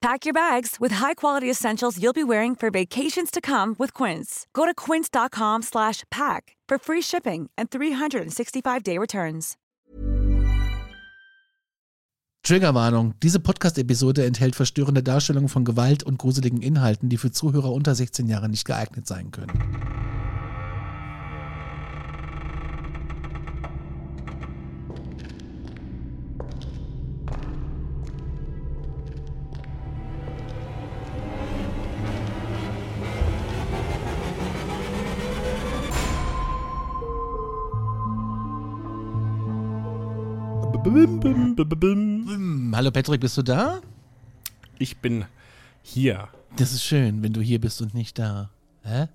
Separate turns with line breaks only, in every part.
Pack your bags with high-quality essentials you'll be wearing for vacations to come with Quince. Go to quince.com/pack for free shipping and 365-day returns.
Triggerwarnung. Diese Podcast-Episode enthält verstörende Darstellungen von Gewalt und gruseligen Inhalten, die für Zuhörer unter 16 Jahren nicht geeignet sein können. Hallo Patrick, bist du da?
Ich bin hier.
Das ist schön, wenn du hier bist und nicht da. Hä?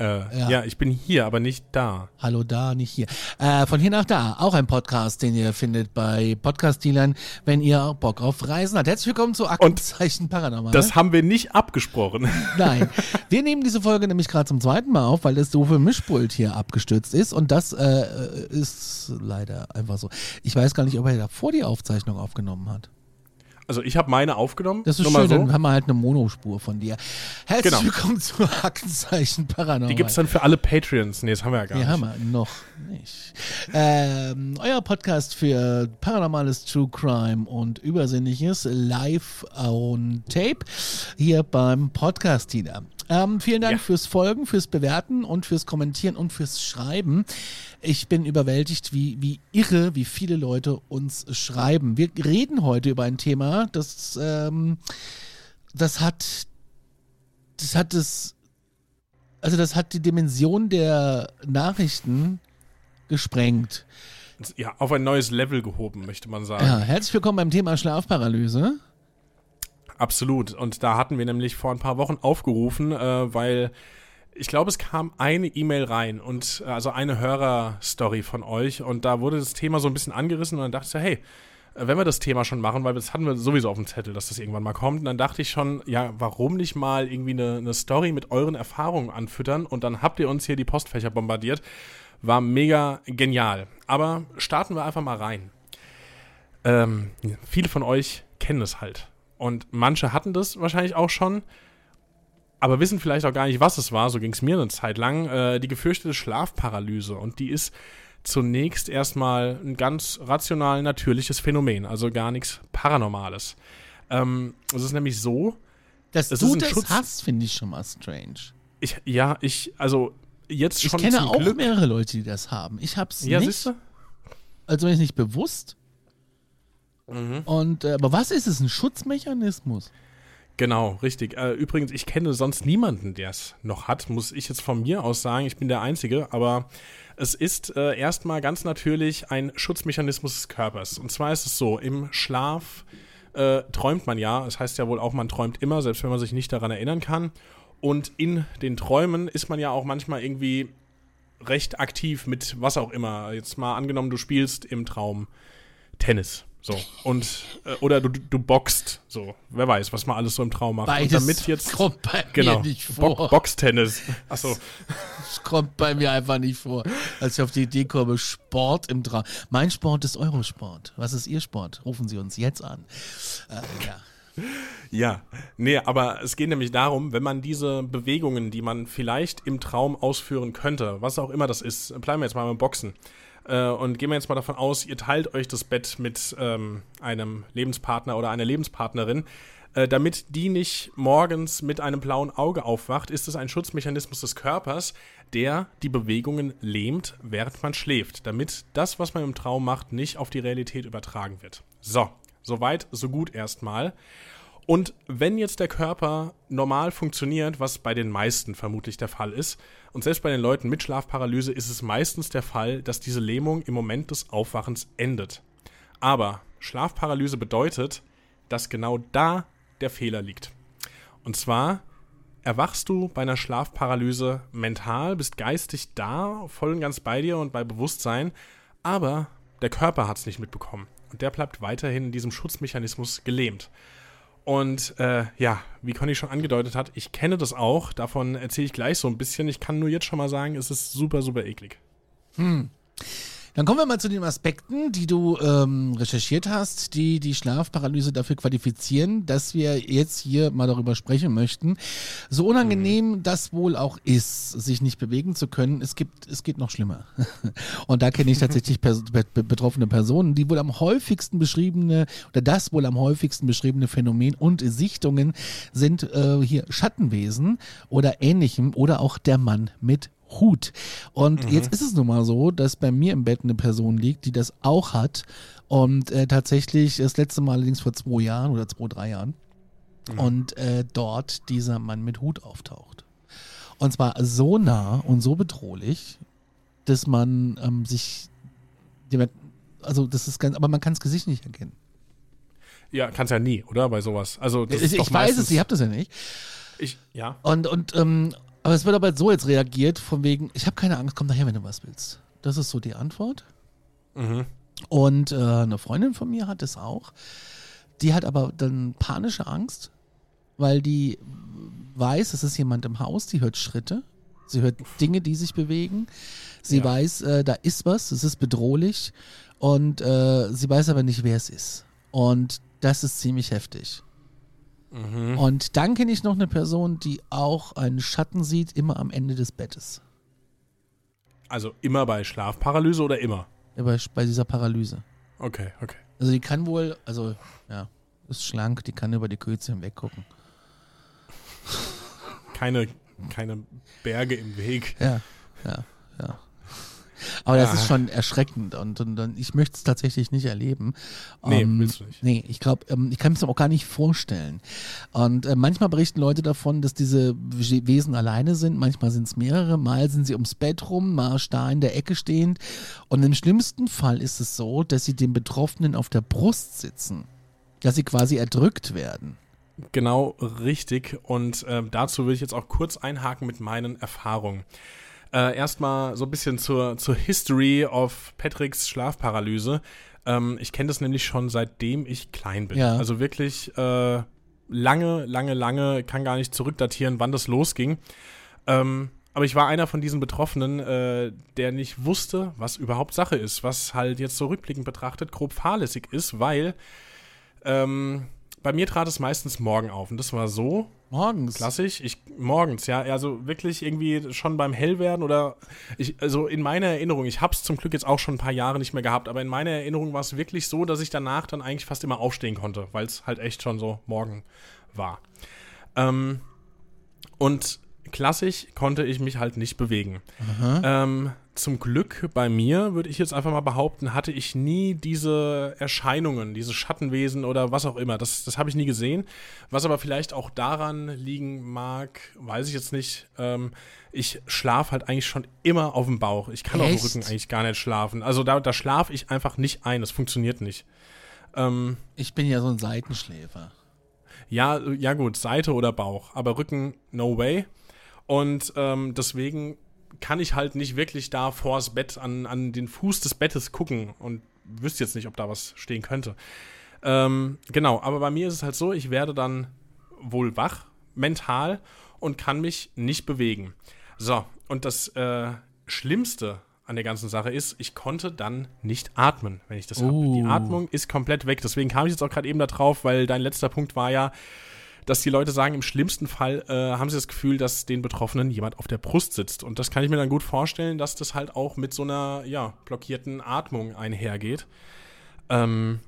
Äh,
Ja.
ja. ich bin hier, aber nicht da.
Hallo da, nicht hier. Äh, von hier nach da, auch ein Podcast, den ihr findet bei Podcast-Dealern, wenn ihr auch Bock auf Reisen habt. Herzlich willkommen zu Aktenzeichen Paranormal.
Das haben wir nicht abgesprochen.
Nein, wir nehmen diese Folge nämlich gerade zum zweiten Mal auf, weil das doofe Mischpult hier abgestürzt ist und das äh, ist leider einfach so. Ich weiß gar nicht, ob er davor die Aufzeichnung aufgenommen hat.
Also ich habe meine aufgenommen.
Das ist schön,
so.
dann haben wir halt eine Monospur von dir. Herzlich
Genau.
willkommen zu Aktenzeichen Paranormal.
Die gibt's dann für alle Patreons. Nee, das haben wir ja gar
Die
nicht.
haben wir noch nicht. Ähm, euer Podcast für paranormales True Crime und Übersinnliches live on Tape hier beim Podcast Dealer. Ähm, vielen Dank
Ja.
fürs Folgen, fürs Bewerten und fürs Kommentieren und fürs Schreiben. Ich bin überwältigt, wie, wie irre, wie viele Leute uns schreiben. Wir reden heute über ein Thema, das, ähm, das hat, das hat es also das hat die Dimension der Nachrichten gesprengt.
Ja, auf ein neues Level gehoben, möchte man sagen.
Ja, herzlich willkommen beim Thema Schlafparalyse.
Absolut. Und da hatten wir nämlich vor ein paar Wochen aufgerufen, äh, weil ich glaube, es kam eine E-Mail rein und äh, also eine Hörerstory von euch und da wurde das Thema so ein bisschen angerissen und dann dachte ich hey, äh, wenn wir das Thema schon machen, weil das hatten wir sowieso auf dem Zettel, dass das irgendwann mal kommt, und dann dachte ich schon, ja, warum nicht mal irgendwie eine, eine Story mit euren Erfahrungen anfüttern und dann habt ihr uns hier die Postfächer bombardiert. War mega genial. Aber starten wir einfach mal rein. Ähm, viele von euch kennen es halt. Und manche hatten das wahrscheinlich auch schon, aber wissen vielleicht auch gar nicht, was es war. So ging es mir eine Zeit lang. Äh, die gefürchtete Schlafparalyse. Und die ist zunächst erstmal ein ganz rational natürliches Phänomen, also gar nichts Paranormales. Ähm, es ist nämlich so,
Dass
Es
du das
Schutz-
hast, finde ich schon mal strange.
ich, ja, ich, also jetzt
Ich
schon
kenne
zum
auch
Glück.
mehrere Leute, die das haben. Ich hab's
Ja,
nicht.
siehst du?
Also ist nicht bewusst.
Mhm.
Und äh, aber was ist es? Ein Schutzmechanismus?
Genau, richtig. Äh, übrigens, ich kenne sonst niemanden, der es noch hat, muss ich jetzt von mir aus sagen. Ich bin der Einzige, aber es ist äh, erstmal ganz natürlich ein Schutzmechanismus des Körpers. Und zwar ist es so, im Schlaf äh, träumt man ja, das heißt ja wohl auch, man träumt immer, selbst wenn man sich nicht daran erinnern kann. Und in den Träumen ist man ja auch manchmal irgendwie recht aktiv mit was auch immer. Jetzt mal angenommen, du spielst im Traum Tennis. So. Und, äh, oder du, du boxt. So. Wer weiß, was man alles so im Traum macht.
Beides
und damit jetzt.
kommt bei
genau.
mir nicht vor.
Bo Boxtennis. Achso.
Das kommt bei mir einfach nicht vor. Als ich auf die Idee komme, Sport im Traum. Mein Sport ist Eurosport. Was ist Ihr Sport? Rufen Sie uns jetzt an. Äh, ja.
Ja, nee, aber es geht nämlich darum, wenn man diese Bewegungen, die man vielleicht im Traum ausführen könnte, was auch immer das ist, bleiben wir jetzt mal beim Boxen. Äh, und gehen wir jetzt mal davon aus, ihr teilt euch das Bett mit ähm, einem Lebenspartner oder einer Lebenspartnerin. Äh, damit die nicht morgens mit einem blauen Auge aufwacht, ist es ein Schutzmechanismus des Körpers, der die Bewegungen lähmt, während man schläft, damit das, was man im Traum macht, nicht auf die Realität übertragen wird. So, soweit, so gut erstmal. Und wenn jetzt der Körper normal funktioniert, was bei den meisten vermutlich der Fall ist, und selbst bei den Leuten mit Schlafparalyse ist es meistens der Fall, dass diese Lähmung im Moment des Aufwachens endet. Aber Schlafparalyse bedeutet, dass genau da der Fehler liegt. Und zwar erwachst du bei einer Schlafparalyse mental, bist geistig da, voll und ganz bei dir und bei Bewusstsein, aber der Körper hat es nicht mitbekommen. Und der bleibt weiterhin in diesem Schutzmechanismus gelähmt. Und äh, ja, wie Conny schon angedeutet hat, ich kenne das auch. Davon erzähle ich gleich so ein bisschen. Ich kann nur jetzt schon mal sagen, es ist super, super eklig.
Hm. Dann kommen wir mal zu den Aspekten, die du ähm, recherchiert hast, die die Schlafparalyse dafür qualifizieren, dass wir jetzt hier mal darüber sprechen möchten. So unangenehm mhm. das wohl auch ist, sich nicht bewegen zu können, es gibt, es geht noch schlimmer. Und da kenne ich tatsächlich pers betroffene Personen, die wohl am häufigsten beschriebene oder das wohl am häufigsten beschriebene Phänomen und Sichtungen sind äh, hier Schattenwesen oder ähnlichem oder auch der Mann mit Hut. Und mhm. jetzt ist es nun mal so, dass bei mir im Bett eine Person liegt, die das auch hat. Und äh, tatsächlich das letzte Mal allerdings vor zwei Jahren oder zwei, drei Jahren. Mhm. Und äh, dort dieser Mann mit Hut auftaucht. Und zwar so nah und so bedrohlich, dass man ähm, sich, also das ist ganz, aber man kann das Gesicht nicht erkennen.
Ja, kannst ja nie, oder? Bei sowas. Also
ich, ich weiß es, ich hab das ja nicht.
Ich, ja.
Und, und ähm, aber es wird aber so jetzt reagiert, von wegen, ich habe keine Angst, komm nachher, wenn du was willst. Das ist so die Antwort. Mhm. Und äh, eine Freundin von mir hat es auch. Die hat aber dann panische Angst, weil die weiß, es ist jemand im Haus, die hört Schritte, sie hört Dinge, die sich bewegen. Sie ja. weiß, äh, da ist was, es ist bedrohlich und äh, sie weiß aber nicht, wer es ist. Und das ist ziemlich heftig. Mhm. Und dann kenne ich noch eine Person, die auch einen Schatten sieht, immer am Ende des Bettes.
Also immer bei Schlafparalyse oder immer?
Ja, bei, bei dieser Paralyse.
Okay, okay.
Also die kann wohl, also ja, ist schlank, die kann über die Kürze hinweg gucken.
Keine, keine Berge im Weg.
Ja, ja, ja. Aber das ist schon erschreckend und, und, und ich möchte es tatsächlich nicht erleben.
Nee, ähm, willst du nicht.
Nee, ich glaube, ähm, ich kann mir das auch gar nicht vorstellen. Und äh, manchmal berichten Leute davon, dass diese Wesen alleine sind, manchmal sind es mehrere, mal sind sie ums Bett rum, mal da in der Ecke stehend. Und im schlimmsten Fall ist es so, dass sie den Betroffenen auf der Brust sitzen, dass sie quasi erdrückt werden.
Genau richtig. Und äh, dazu will ich jetzt auch kurz einhaken mit meinen Erfahrungen. Äh, erstmal so ein bisschen zur, zur History of Patricks Schlafparalyse. Ähm, ich kenne das nämlich schon seitdem ich klein bin. Ja. Also wirklich äh, lange, lange, lange, kann gar nicht zurückdatieren, wann das losging. Ähm, aber ich war einer von diesen Betroffenen, äh, der nicht wusste, was überhaupt Sache ist, was halt jetzt so rückblickend betrachtet grob fahrlässig ist, weil ähm, bei mir trat es meistens morgen auf. Und das war so.
Morgens.
Klassisch. Ich, morgens, ja. Also wirklich irgendwie schon beim Hellwerden oder ich, also in meiner Erinnerung, ich habe es zum Glück jetzt auch schon ein paar Jahre nicht mehr gehabt, aber in meiner Erinnerung war es wirklich so, dass ich danach dann eigentlich fast immer aufstehen konnte, weil es halt echt schon so morgen war. Ähm, und klassisch konnte ich mich halt nicht bewegen. Ähm, zum Glück bei mir, würde ich jetzt einfach mal behaupten, hatte ich nie diese Erscheinungen, diese Schattenwesen oder was auch immer. Das, das habe ich nie gesehen. Was aber vielleicht auch daran liegen mag, weiß ich jetzt nicht. Ähm, ich schlafe halt eigentlich schon immer auf dem Bauch. Ich kann Echt? auf dem Rücken eigentlich gar nicht schlafen. Also da, da schlafe ich einfach nicht ein. Das funktioniert nicht.
Ähm, ich bin ja so ein Seitenschläfer.
Ja, ja gut, Seite oder Bauch. Aber Rücken, no way. Und ähm, deswegen kann ich halt nicht wirklich da vors Bett an, an den Fuß des Bettes gucken und wüsste jetzt nicht, ob da was stehen könnte. Ähm, genau, aber bei mir ist es halt so, ich werde dann wohl wach, mental und kann mich nicht bewegen. So, und das äh, Schlimmste an der ganzen Sache ist, ich konnte dann nicht atmen, wenn ich das uh. habe. Die Atmung ist komplett weg. Deswegen kam ich jetzt auch gerade eben da drauf, weil dein letzter Punkt war ja, dass die Leute sagen, im schlimmsten Fall äh, haben sie das Gefühl, dass den Betroffenen jemand auf der Brust sitzt. Und das kann ich mir dann gut vorstellen, dass das halt auch mit so einer, ja, blockierten Atmung einhergeht. Ähm,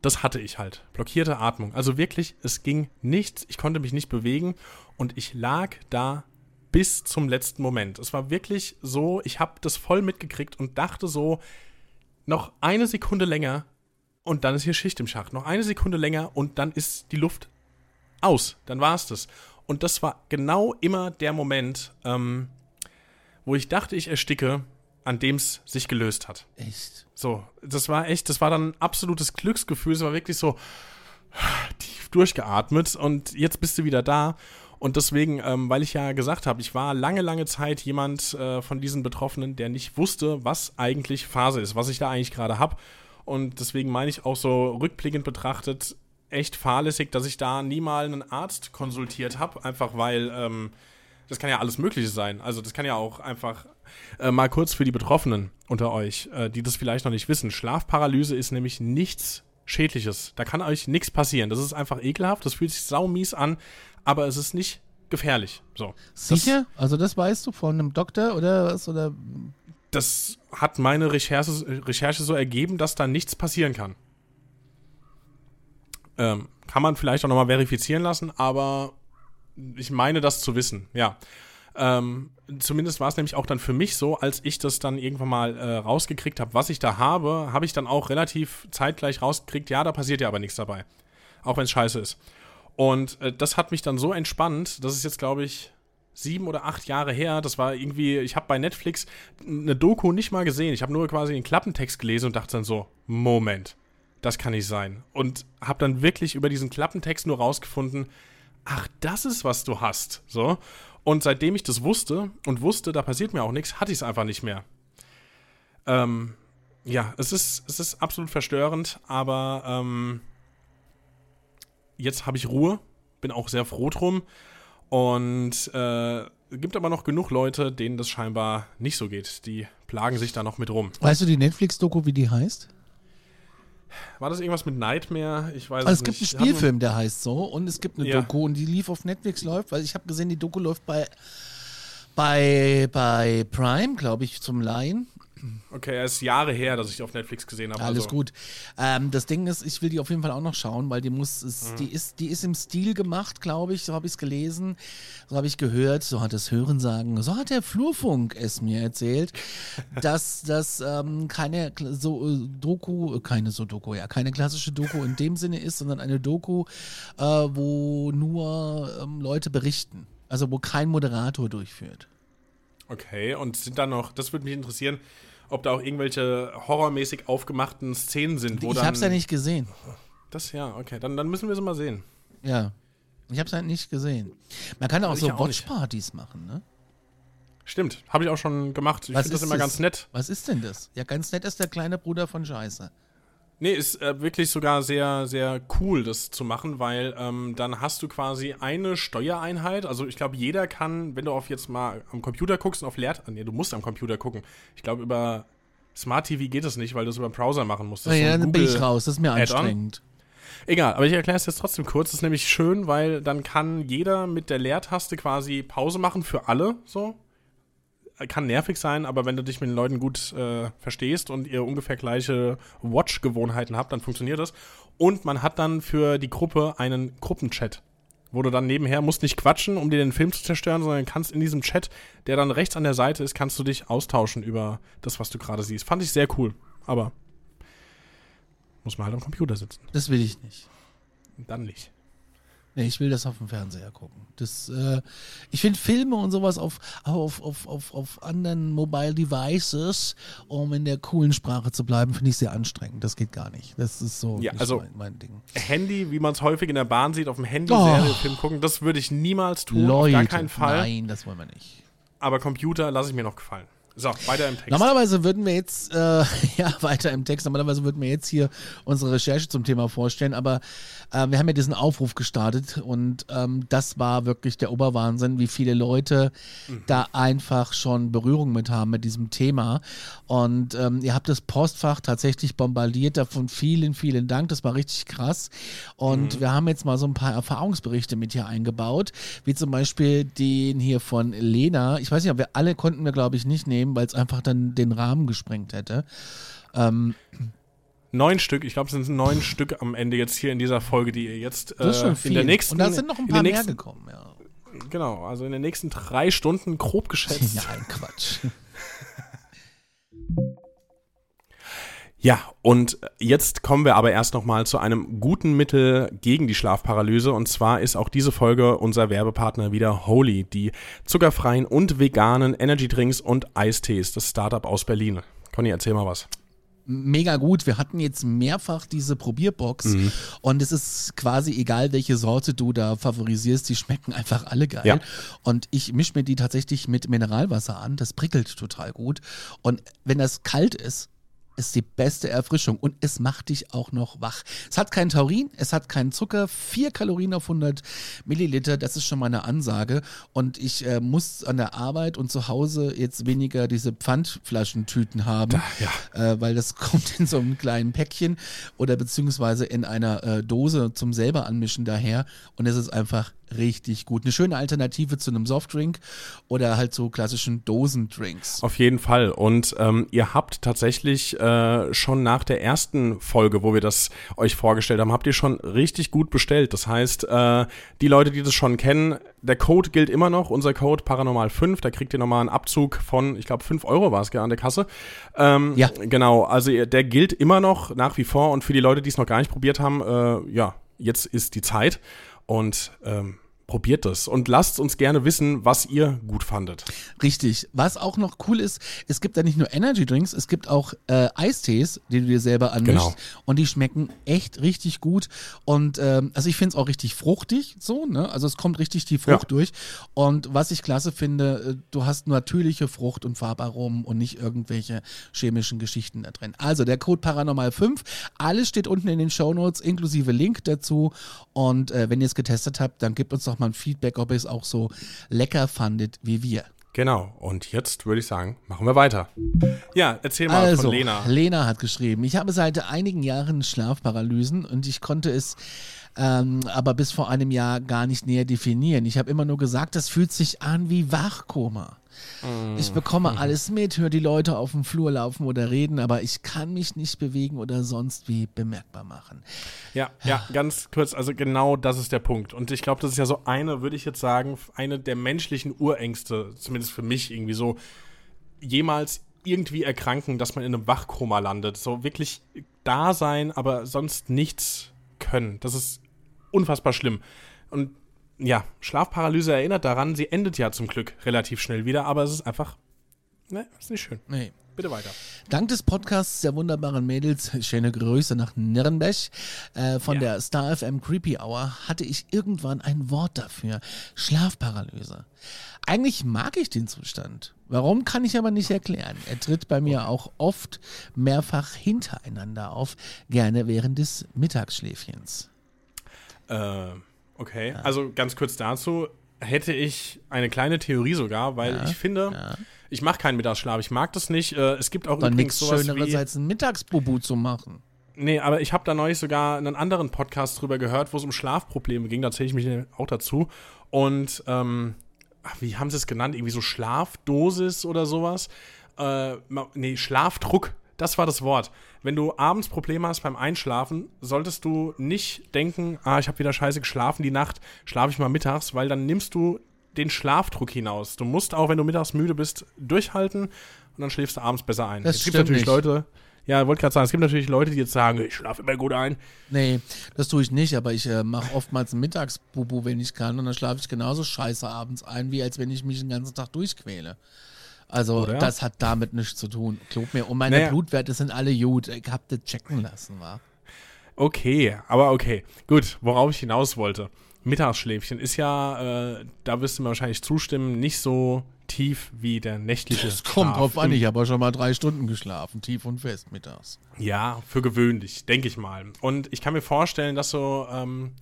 das hatte ich halt. Blockierte Atmung. Also wirklich, es ging nichts. Ich konnte mich nicht bewegen und ich lag da bis zum letzten Moment. Es war wirklich so, ich habe das voll mitgekriegt und dachte so, noch eine Sekunde länger und dann ist hier Schicht im Schacht. Noch eine Sekunde länger und dann ist die Luft aus. Dann war es das. Und das war genau immer der Moment, ähm, wo ich dachte, ich ersticke, an dem es sich gelöst hat.
Echt?
So, das war echt, das war dann ein absolutes Glücksgefühl. Es war wirklich so tief durchgeatmet und jetzt bist du wieder da. Und deswegen, ähm, weil ich ja gesagt habe, ich war lange, lange Zeit jemand äh, von diesen Betroffenen, der nicht wusste, was eigentlich Phase ist, was ich da eigentlich gerade habe. Und deswegen meine ich auch so rückblickend betrachtet echt fahrlässig, dass ich da nie mal einen Arzt konsultiert habe, einfach weil ähm, das kann ja alles Mögliche sein. Also das kann ja auch einfach äh, mal kurz für die Betroffenen unter euch, äh, die das vielleicht noch nicht wissen. Schlafparalyse ist nämlich nichts Schädliches. Da kann euch nichts passieren. Das ist einfach ekelhaft, das fühlt sich saumies an, aber es ist nicht gefährlich. So.
Sicher? Das, also das weißt du von einem Doktor oder was? Oder?
Das hat meine Recherche, Recherche so ergeben, dass da nichts passieren kann. Ähm, kann man vielleicht auch nochmal verifizieren lassen, aber ich meine das zu wissen, ja. Ähm, zumindest war es nämlich auch dann für mich so, als ich das dann irgendwann mal äh, rausgekriegt habe, was ich da habe, habe ich dann auch relativ zeitgleich rausgekriegt, ja, da passiert ja aber nichts dabei. Auch wenn es scheiße ist. Und äh, das hat mich dann so entspannt, das ist jetzt, glaube ich, sieben oder acht Jahre her. Das war irgendwie, ich habe bei Netflix eine Doku nicht mal gesehen. Ich habe nur quasi den Klappentext gelesen und dachte dann so, Moment, das kann nicht sein. Und habe dann wirklich über diesen Klappentext nur rausgefunden, ach, das ist, was du hast. So. Und seitdem ich das wusste und wusste, da passiert mir auch nichts, hatte ich es einfach nicht mehr. Ähm, ja, es ist, es ist absolut verstörend, aber ähm, jetzt habe ich Ruhe, bin auch sehr froh drum. Und äh, gibt aber noch genug Leute, denen das scheinbar nicht so geht. Die plagen sich da noch mit rum.
Weißt du die Netflix-Doku, wie die heißt?
War das irgendwas mit Nightmare? Ich weiß
also
es,
es gibt
nicht.
einen Spielfilm, der heißt so, und es gibt eine
Ja.
Doku und die lief auf Netflix läuft, weil ich habe gesehen, die Doku läuft bei bei bei Prime, glaube ich, zum Leihen.
Okay, es ist Jahre her, dass ich die auf Netflix gesehen habe.
Alles
also.
gut. Ähm, das Ding ist, ich will die auf jeden Fall auch noch schauen, weil die muss, ist, die ist, die ist im Stil gemacht, glaube ich. So habe ich es gelesen, so habe ich gehört, so hat das Hören sagen, so hat der Flurfunk es mir erzählt, dass das ähm, keine so äh, Doku, äh, keine so Doku, ja, keine klassische Doku in dem Sinne ist, sondern eine Doku, äh, wo nur ähm, Leute berichten. Also wo kein Moderator durchführt.
Okay, und sind da noch, das würde mich interessieren, ob da auch irgendwelche horrormäßig aufgemachten Szenen sind, wo
ich
dann.
habe es ja nicht gesehen.
Das ja, okay, dann, dann müssen wir sie mal sehen.
Ja. Ich habe es halt nicht gesehen. Man kann auch
Ich
so
nicht.
Watchpartys machen, ne?
Stimmt, habe ich auch schon gemacht. Ich finde das immer
das?
ganz nett.
Was ist denn das? Ja, ganz nett ist der kleine Bruder von Scheiße.
Nee, ist äh, wirklich sogar sehr, sehr cool, das zu machen, weil ähm, dann hast du quasi eine Steuereinheit. Also ich glaube, jeder kann, wenn du auf jetzt mal am Computer guckst und auf Leer... Nee, du musst am Computer gucken. Ich glaube, über Smart TV geht es nicht, weil du es über den Browser machen musst. Das ist so
ja,
ein
dann bin ich raus. Das ist mir anstrengend.
Egal, aber ich erkläre es jetzt trotzdem kurz. Das ist nämlich schön, weil dann kann jeder mit der Leertaste quasi Pause machen für alle, so. Kann nervig sein, aber wenn du dich mit den Leuten gut äh, verstehst und ihr ungefähr gleiche Watch-Gewohnheiten habt, dann funktioniert das. Und man hat dann für die Gruppe einen Gruppenchat, wo du dann nebenher musst nicht quatschen, um dir den Film zu zerstören, sondern kannst in diesem Chat, der dann rechts an der Seite ist, kannst du dich austauschen über das, was du gerade siehst. Fand ich sehr cool, aber muss man halt am Computer sitzen.
Das will ich nicht.
Dann nicht.
Nee, ich will das auf dem Fernseher gucken. Das, äh, ich finde Filme und sowas auf, auf, auf, auf, auf anderen Mobile Devices, um in der coolen Sprache zu bleiben, finde ich sehr anstrengend. Das geht gar nicht. Das ist so
Ja, also-
mein, mein Ding.
Handy, wie man es häufig in der Bahn sieht, auf dem Handy
Oh.
Serie, Film gucken, das würde ich niemals tun,
Leute,
auf gar keinen Fall.
nein, das wollen wir nicht.
Aber Computer lasse ich mir noch gefallen. So, weiter im Text.
Normalerweise würden wir jetzt, äh, ja, weiter im Text, normalerweise würden wir jetzt hier unsere Recherche zum Thema vorstellen, aber äh, wir haben ja diesen Aufruf gestartet und ähm, das war wirklich der Oberwahnsinn, wie viele Leute da einfach schon Berührung mit haben mit diesem Thema. Und ähm, ihr habt das Postfach tatsächlich bombardiert, davon vielen, vielen Dank, das war richtig krass. Und wir haben jetzt mal so ein paar Erfahrungsberichte mit hier eingebaut, wie zum Beispiel den hier von Lena. Ich weiß nicht, ob wir alle konnten wir, glaube ich, nicht nehmen, weil es einfach dann den Rahmen gesprengt hätte. Ähm,
Neun Stück, ich glaube, es sind neun Stück am Ende jetzt hier in dieser Folge, die ihr jetzt
das ist
äh,
schon viel.
in der nächsten.
Und da sind noch ein
in
paar
der
mehr
nächsten,
gekommen, ja.
Genau, also in den nächsten drei Stunden grob geschätzt.
Nein, Quatsch.
Ja, und jetzt kommen wir aber erst nochmal zu einem guten Mittel gegen die Schlafparalyse. Und zwar ist auch diese Folge unser Werbepartner wieder Holy, die zuckerfreien und veganen Energydrinks und Eistees, das Startup aus Berlin. Conny, erzähl mal was.
Mega gut. Wir hatten jetzt mehrfach diese Probierbox
Mhm.
und es ist quasi egal, welche Sorte du da favorisierst, die schmecken einfach alle geil.
Ja.
Und ich mische mir die tatsächlich mit Mineralwasser an, das prickelt total gut. Und wenn das kalt ist, ist die beste Erfrischung und es macht dich auch noch wach. Es hat keinen Taurin, es hat keinen Zucker, 4 Kalorien auf 100 Milliliter, das ist schon mal eine Ansage. Und ich äh, muss an der Arbeit und zu Hause jetzt weniger diese Pfandflaschentüten haben, äh, weil das kommt in so einem kleinen Päckchen oder beziehungsweise in einer äh, Dose zum selber anmischen daher und es ist einfach richtig gut. Eine schöne Alternative zu einem Softdrink oder halt so klassischen Dosendrinks.
Auf jeden Fall. Und ähm, ihr habt tatsächlich äh, schon nach der ersten Folge, wo wir das euch vorgestellt haben, habt ihr schon richtig gut bestellt. Das heißt, äh, die Leute, die das schon kennen, der Code gilt immer noch, unser Code Paranormal 5, da kriegt ihr nochmal einen Abzug von, ich glaube, 5 Euro war es an der Kasse. Ähm,
Ja.
Genau, also der gilt immer noch nach wie vor und für die Leute, die es noch gar nicht probiert haben, äh, ja, jetzt ist die Zeit und ähm, probiert das und lasst uns gerne wissen, was ihr gut fandet.
Richtig. Was auch noch cool ist, es gibt da nicht nur Energy Drinks, es gibt auch äh, Eistees, die du dir selber anmischst.
Genau.
Und die schmecken echt richtig gut. Und ähm, also ich finde es auch richtig fruchtig, so, ne? Also es kommt richtig die Frucht
Ja.
durch. Und was ich klasse finde, äh, du hast natürliche Frucht und Farbaromen und nicht irgendwelche chemischen Geschichten da drin. Also der Code Paranormal 5, alles steht unten in den Shownotes, inklusive Link dazu. Und äh, wenn ihr es getestet habt, dann gebt uns doch mal ein Feedback, ob ihr es auch so lecker fandet wie wir.
Genau, und jetzt würde ich sagen, machen wir weiter. Ja, erzähl mal
Also,
von Lena.
Lena hat geschrieben, ich habe seit einigen Jahren Schlafparalysen und ich konnte es ähm, aber bis vor einem Jahr gar nicht näher definieren. Ich habe immer nur gesagt, das fühlt sich an wie Wachkoma. Ich
Mm.
bekomme alles mit, höre die Leute auf dem Flur laufen oder reden, aber ich kann mich nicht bewegen oder sonst wie bemerkbar machen.
Ja, ja, ganz kurz, also genau das ist der Punkt. Und ich glaube, das ist ja so eine, würde ich jetzt sagen, eine der menschlichen Urängste, zumindest für mich irgendwie so, jemals irgendwie erkranken, dass man in einem Wachkoma landet. So wirklich da sein, aber sonst nichts können. Das ist unfassbar schlimm. Und ja, Schlafparalyse erinnert daran, sie endet ja zum Glück relativ schnell wieder, aber es ist einfach, ne, ist nicht schön.
Nee.
Bitte weiter.
Dank des Podcasts der wunderbaren Mädels, schöne Grüße nach Nürnberg, äh, von
Ja.
der Star FM Creepy Hour, hatte ich irgendwann ein Wort dafür. Schlafparalyse. Eigentlich mag ich den Zustand. Warum, kann ich aber nicht erklären. Er tritt bei mir auch oft mehrfach hintereinander auf, gerne während des Mittagsschläfchens.
Äh, okay. Also ganz kurz dazu hätte ich eine kleine Theorie sogar, weil ich finde, ich mache keinen Mittagsschlaf. Ich mag das nicht. Äh, es gibt auch
Dann
übrigens
nichts
sowas
Schöneres
wie,
als ein Mittagsbubu zu machen.
Nee, aber ich habe da neulich sogar einen anderen Podcast drüber gehört, wo es um Schlafprobleme ging. Da zähle ich mich auch dazu. Und ähm, wie haben sie es genannt? Irgendwie so Schlafdosis oder sowas? Äh, nee, Schlafdruck. Das war das Wort. Wenn du abends Probleme hast beim Einschlafen, solltest du nicht denken, ah, ich habe wieder scheiße geschlafen die Nacht, schlafe ich mal mittags, weil dann nimmst du den Schlafdruck hinaus. Du musst auch, wenn du mittags müde bist, durchhalten und dann schläfst du abends besser ein.
Das
es gibt natürlich
nicht.
Leute, ja, wollte gerade sagen, es gibt natürlich Leute, die jetzt sagen, ich schlafe immer gut ein.
Nee, das tue ich nicht, aber ich äh, mache oftmals einen Mittagsbubu, wenn ich kann, und dann schlafe ich genauso scheiße abends ein, wie als wenn ich mich den ganzen Tag durchquäle. Also,
Oder?
das hat damit nichts zu tun. Glaub mir. Und meine
Naja.
Blutwerte sind alle gut. Ich hab das checken lassen, wa?
Okay, aber okay. Gut, worauf ich hinaus wollte. Mittagsschläfchen ist ja, äh, da wirst du mir wahrscheinlich zustimmen, nicht so tief wie der nächtliche
Es kommt drauf an, ich habe schon mal drei Stunden geschlafen, tief und fest mittags.
Ja, für gewöhnlich, denke ich mal. Und ich kann mir vorstellen, dass so ähm,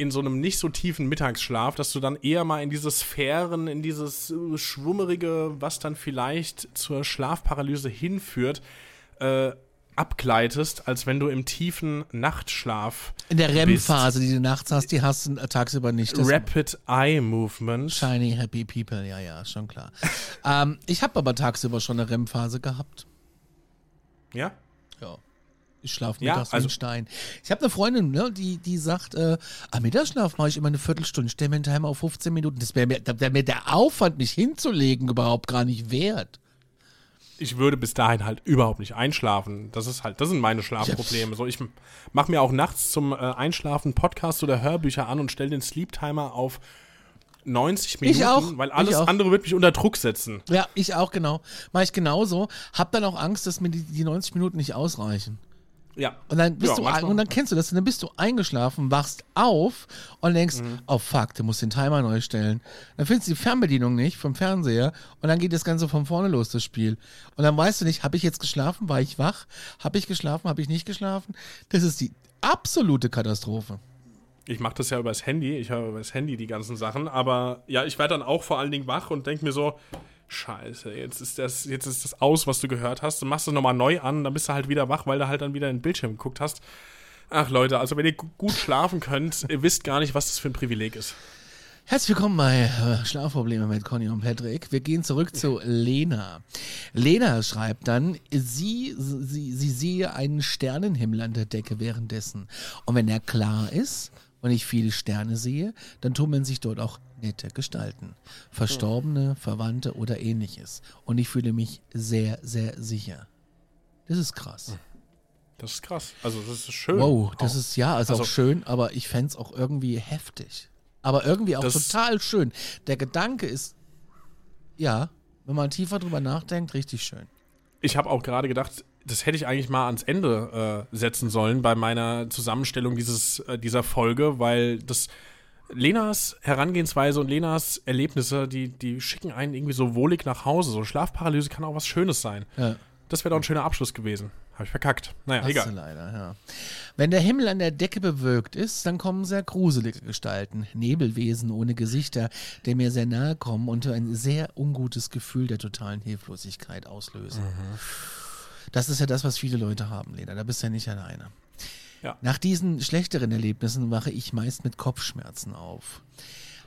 in so einem nicht so tiefen Mittagsschlaf, dass du dann eher mal in diese Sphären, in dieses äh, Schwummerige, was dann vielleicht zur Schlafparalyse hinführt, äh, abgleitest, als wenn du im tiefen Nachtschlaf
In der. REM-Phase, die du nachts hast, die hast du tagsüber nicht.
Rapid Eye Movement.
Shiny Happy People, ja, ja, schon klar. ähm, ich habe aber tagsüber schon eine REM-Phase gehabt.
Ja?
Ja. Ich schlafe
Ja, also-
ein Stein. Ich habe eine Freundin, ne, die, die sagt, äh, am Mittagsschlaf mache ich immer eine Viertelstunde, stelle mir einen Timer auf 15 Minuten. Das wäre mir, wär mir der Aufwand, mich hinzulegen, überhaupt gar nicht wert.
Ich würde bis dahin halt überhaupt nicht einschlafen. Das ist halt, das sind meine Schlafprobleme. So, ich mache mir auch nachts zum äh, Einschlafen Podcasts oder Hörbücher an und stelle den Sleep Timer auf 90 Minuten,
Ich auch,
weil alles andere wird mich unter Druck setzen.
Ja, ich auch, genau. Mach ich genauso. Hab dann auch Angst, dass mir die, die 90 Minuten nicht ausreichen.
Ja.
Und dann bist
Ja,
du
manchmal-
und dann kennst du das, und dann bist du eingeschlafen, wachst auf und denkst,
Mhm.
oh fuck, du musst den Timer neu stellen. Dann findest du die Fernbedienung nicht vom Fernseher und dann geht das Ganze von vorne los, das Spiel. Und dann weißt du nicht, habe ich jetzt geschlafen, war ich wach, habe ich geschlafen, habe ich nicht geschlafen? Das ist die absolute Katastrophe.
Ich mache das ja übers Handy, ich höre übers Handy die ganzen Sachen, aber ja, ich werde dann auch vor allen Dingen wach und denke mir so, scheiße, jetzt ist das, jetzt ist das aus, was du gehört hast. Du machst es nochmal neu an, dann bist du halt wieder wach, weil du halt dann wieder in den Bildschirm geguckt hast. Ach Leute, also wenn ihr gu- gut schlafen könnt, ihr wisst gar nicht, was das für ein Privileg ist.
Herzlich willkommen bei äh, Schlafprobleme mit Conny und Patrick. Wir gehen zurück zu Lena. Lena schreibt dann, sie, sie, sie sehe einen Sternenhimmel an der Decke währenddessen. Und wenn er klar ist und ich viele Sterne sehe, dann tummeln sich dort auch nette Gestalten. Verstorbene, Verwandte oder ähnliches. Und ich fühle mich sehr, sehr sicher. Das ist krass.
Das ist krass. Also das ist schön.
Wow, das
Auch.
ist ja, ist
Also-
auch schön, aber ich fänd's auch irgendwie heftig. Aber irgendwie auch total schön. Der Gedanke ist, ja, wenn man tiefer drüber nachdenkt, richtig schön.
Ich habe auch gerade gedacht, das hätte ich eigentlich mal ans Ende äh, setzen sollen bei meiner Zusammenstellung dieses, äh, dieser Folge, weil das Lenas Herangehensweise und Lenas Erlebnisse, die, die schicken einen irgendwie so wohlig nach Hause. So Schlafparalyse kann auch was Schönes sein.
Ja.
Das wäre doch ein schöner Abschluss gewesen. Habe ich verkackt. Naja,
Hast
egal.
leider, ja. Wenn der Himmel an der Decke bewölkt ist, dann kommen sehr gruselige Gestalten, Nebelwesen ohne Gesichter, die mir sehr nahe kommen und ein sehr ungutes Gefühl der totalen Hilflosigkeit auslösen. Das ist ja das, was viele Leute haben, Lena. Da bist du ja nicht alleine.
Ja.
Nach diesen schlechteren Erlebnissen wache ich meist mit Kopfschmerzen auf.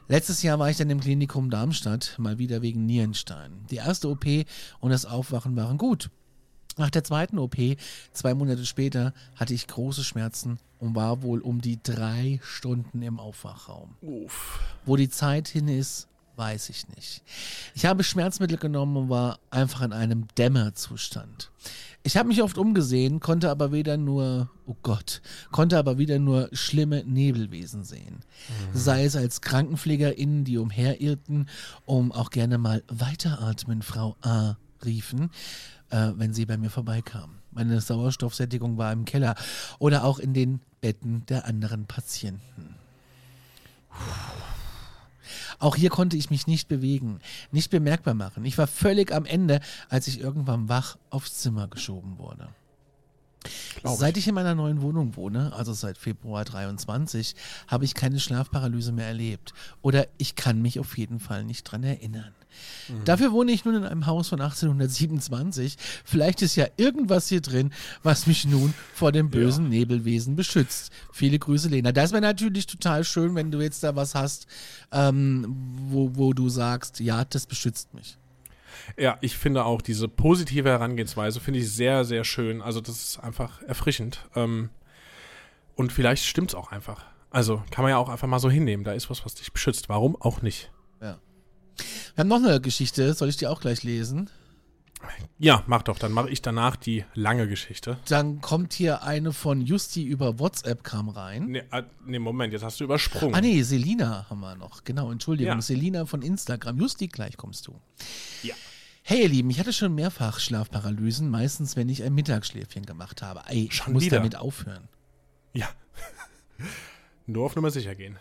Letztes Jahr war ich dann im Klinikum Darmstadt, mal wieder wegen Nierenstein. Die erste OP und das Aufwachen waren gut. Nach der zweiten OP, zwei Monate später, hatte ich große Schmerzen und war wohl um die drei Stunden im Aufwachraum.
Uff.
Wo die Zeit hin ist, weiß ich nicht. Ich habe Schmerzmittel genommen und war einfach in einem Dämmerzustand. Ich habe mich oft umgesehen, konnte aber weder nur, oh Gott, konnte aber wieder nur schlimme Nebelwesen sehen. Sei es als KrankenpflegerInnen, die umherirrten, um auch gerne mal weiteratmen, Frau A. riefen, äh, wenn sie bei mir vorbeikamen. Meine Sauerstoffsättigung war im Keller oder auch in den Betten der anderen Patienten. Auch hier konnte ich mich nicht bewegen, nicht bemerkbar machen. Ich war völlig am Ende, als ich irgendwann wach aufs Zimmer geschoben wurde.
Glaub.
Seit ich in meiner neuen Wohnung wohne, also seit Februar 23, habe ich keine Schlafparalyse mehr erlebt. Oder ich kann mich auf jeden Fall nicht dran erinnern. Dafür wohne ich nun in einem Haus von 1827. Vielleicht ist ja irgendwas hier drin, was mich nun vor dem bösen Nebelwesen beschützt. Viele Grüße, Lena. Das wäre natürlich total schön, wenn du jetzt da was hast, ähm, wo, wo du sagst, ja, das beschützt mich.
Ja, ich finde auch diese positive Herangehensweise finde ich sehr, sehr schön. Also das ist einfach erfrischend. Ähm, und vielleicht stimmt's auch einfach. Also kann man ja auch einfach mal so hinnehmen. Da ist was, was dich beschützt. Warum auch nicht?
Ja. Wir haben noch eine Geschichte, soll ich die auch gleich lesen?
Ja, mach doch. Dann mache ich danach die lange Geschichte.
Dann kommt hier eine von Justi über WhatsApp kam rein.
Nee, äh, nee, Moment, jetzt hast du übersprungen.
Ah nee, Selina haben wir noch. Genau, Entschuldigung.
Ja.
Selina von Instagram. Justi, gleich kommst du.
Ja.
Hey ihr Lieben, ich hatte schon mehrfach Schlafparalysen, meistens wenn ich ein Mittagsschläfchen gemacht habe. Ey, ich
Schon
muss
wieder?
damit aufhören.
Ja. Nur auf Nummer sicher gehen.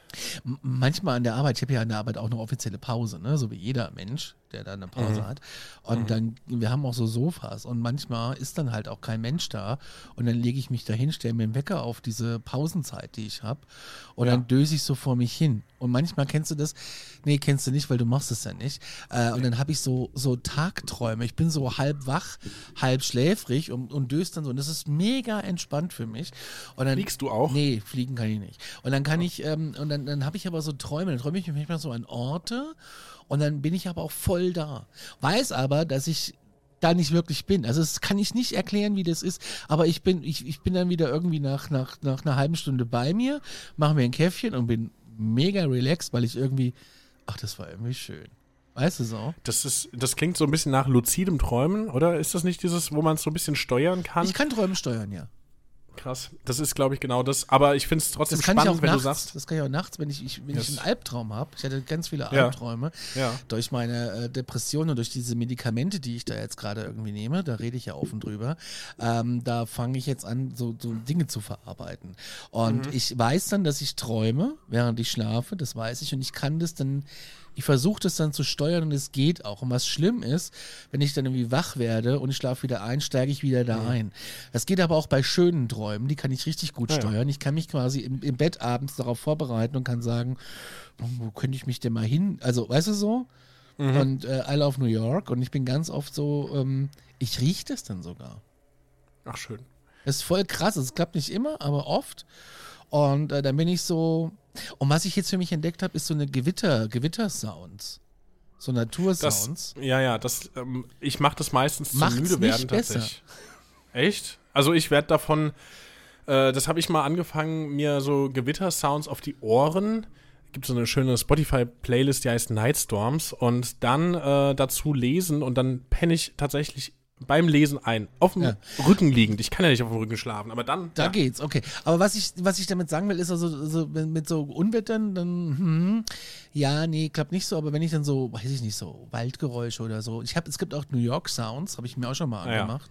Manchmal an der Arbeit, ich habe ja an der Arbeit auch eine offizielle Pause, ne? so wie jeder Mensch, der da eine Pause hat. Und dann, wir haben auch so Sofas und manchmal ist dann halt auch kein Mensch da und dann lege ich mich dahin, stelle mir einen Wecker auf diese Pausenzeit, die ich habe und dann döse ich so vor mich hin. Und manchmal kennst du das, nee, kennst du nicht, weil du machst es ja nicht. Äh, und dann habe ich so, so Tagträume. Ich bin so halb wach, halb schläfrig und, und döse dann so. Und das ist mega entspannt für mich. Und dann,
Fliegst du auch?
Nee, fliegen kann ich nicht. Und dann kann ich, ähm, und dann, dann habe ich aber so Träume, dann träume ich mich manchmal so an Orte und dann bin ich aber auch voll da. Weiß aber, dass ich da nicht wirklich bin. Also das kann ich nicht erklären, wie das ist, aber ich bin, ich, ich bin dann wieder irgendwie nach, nach, nach einer halben Stunde bei mir, mache mir ein Käffchen und bin mega relaxed, weil ich irgendwie, ach, das war irgendwie schön. Weißt du so?
Das, ist, das klingt so ein bisschen nach luzidem Träumen, oder? Ist das nicht dieses, wo man es so ein bisschen steuern kann?
Ich kann Träume steuern, ja.
Krass. Das ist, glaube ich, genau das. Aber ich finde es trotzdem
Das kann
spannend,
ich auch
wenn
nachts,
du sagst.
das kann ich auch nachts, wenn ich, ich wenn
Yes.
ich einen Albtraum habe. Ich hatte ganz viele
Ja.
Albträume
Ja.
durch meine äh, Depression und durch diese Medikamente, die ich da jetzt gerade irgendwie nehme. Da rede ich ja offen drüber. Ähm, da fange ich jetzt an, so, so Dinge zu verarbeiten. Und
Mhm.
ich weiß dann, dass ich träume, während ich schlafe. Das weiß ich und ich kann das dann ich versuche das dann zu steuern und es geht auch. Und was schlimm ist, wenn ich dann irgendwie wach werde und ich schlafe wieder ein, steige ich wieder da ein. Das geht aber auch bei schönen Träumen, die kann ich richtig gut
Ja, ja.
steuern. Ich kann mich quasi im, im Bett abends darauf vorbereiten und kann sagen, oh, wo könnte ich mich denn mal hin? Also, weißt du so? Und äh, I love New York und ich bin ganz oft so, ähm, ich rieche das dann sogar.
Ach, schön.
Das ist voll krass. Es klappt nicht immer, aber oft. Und äh, dann bin ich so. Und was ich jetzt für mich entdeckt habe, ist so eine Gewitter, Gewittersounds. So
Das,
Natursounds.
ja, ja, das, ähm, ich mache das meistens
Macht's
zum müde werden
besser.
tatsächlich. Echt? Also ich werde davon, äh, das habe ich mal angefangen, mir so Gewittersounds auf die Ohren. Gibt so eine schöne Spotify-Playlist, die heißt Nightstorms und dann äh, dazu lesen und dann penne ich tatsächlich beim Lesen ein. Auf dem
Ja.
Rücken liegend. Ich kann ja nicht auf dem Rücken schlafen, aber dann.
Da
ja.
geht's, okay. Aber was ich, was ich damit sagen will, ist also so, mit so Unwettern, dann, hm, ja, nee, klappt nicht so, aber wenn ich dann so, weiß ich nicht, so Waldgeräusche oder so, ich habe, es gibt auch New York Sounds, habe ich mir auch schon mal
Ah, ja.
angemacht.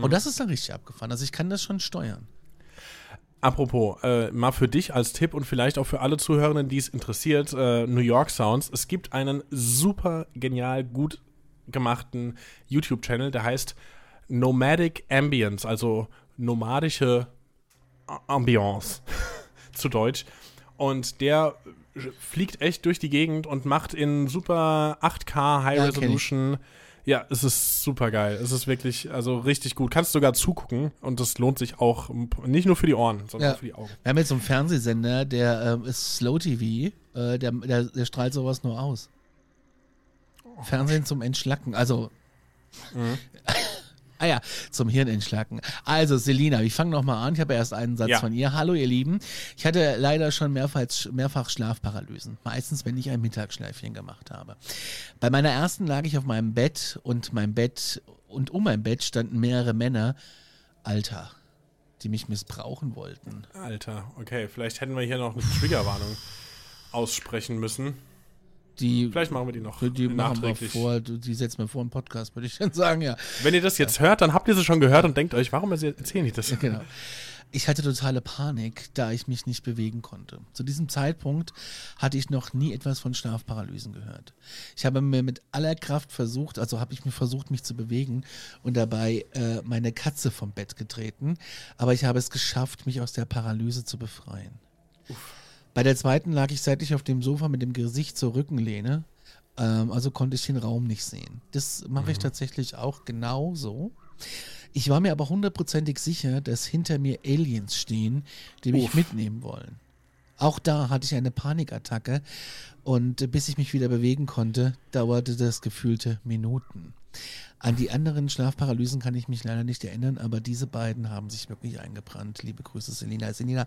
Und das ist dann richtig abgefahren. Also ich kann das schon steuern.
Apropos, äh, mal für dich als Tipp und vielleicht auch für alle Zuhörenden, die es interessiert, äh, New York Sounds. Es gibt einen super genial gut gemachten YouTube-Channel, der heißt Nomadic Ambience, also nomadische Ambiance zu Deutsch. Und der fliegt echt durch die Gegend und macht in super 8K High
Ja.
Resolution. Ja, es ist super geil. Es ist wirklich, also richtig gut. Kannst sogar zugucken und das lohnt sich auch nicht nur für die Ohren, sondern
Ja.
auch für die Augen.
Wir haben jetzt so einen Fernsehsender, der ähm, ist Slow TV, äh, der, der, der strahlt sowas nur aus. Fernsehen zum Entschlacken, also. ah ja, zum Hirnentschlacken. Also, Selina, ich fange nochmal an. Ich habe erst einen Satz
Ja.
von ihr. Hallo, ihr Lieben. Ich hatte leider schon mehrfach, mehrfach Schlafparalysen. Meistens, wenn ich ein Mittagsschläfchen gemacht habe. Bei meiner ersten lag ich auf meinem Bett und mein Bett und um mein Bett standen mehrere Männer. Alter, die mich missbrauchen wollten.
Alter, okay, vielleicht hätten wir hier noch eine Triggerwarnung aussprechen müssen.
Die,
Vielleicht machen wir die noch
die, machen wir vor, die setzen wir vor im Podcast, würde ich dann sagen, ja.
Wenn ihr das jetzt hört, dann habt ihr sie schon gehört und denkt euch, warum erzählen die das?
Genau. Ich hatte totale Panik, da ich mich nicht bewegen konnte. Zu diesem Zeitpunkt hatte ich noch nie etwas von Schlafparalysen gehört. Ich habe mir mit aller Kraft versucht, also habe ich mir versucht, mich zu bewegen und dabei äh, meine Katze vom Bett getreten, aber ich habe es geschafft, mich aus der Paralyse zu befreien. Bei der zweiten lag ich seitlich auf dem Sofa mit dem Gesicht zur Rückenlehne, ähm, also konnte ich den Raum nicht sehen. Das mache ich tatsächlich auch genau so. Ich war mir aber hundertprozentig sicher, dass hinter mir Aliens stehen, die mich
Uff.
mitnehmen wollen. Auch da hatte ich eine Panikattacke und bis ich mich wieder bewegen konnte, dauerte das gefühlte Minuten. An die anderen Schlafparalysen kann ich mich leider nicht erinnern, aber diese beiden haben sich wirklich eingebrannt. Liebe Grüße, Selina. Selina,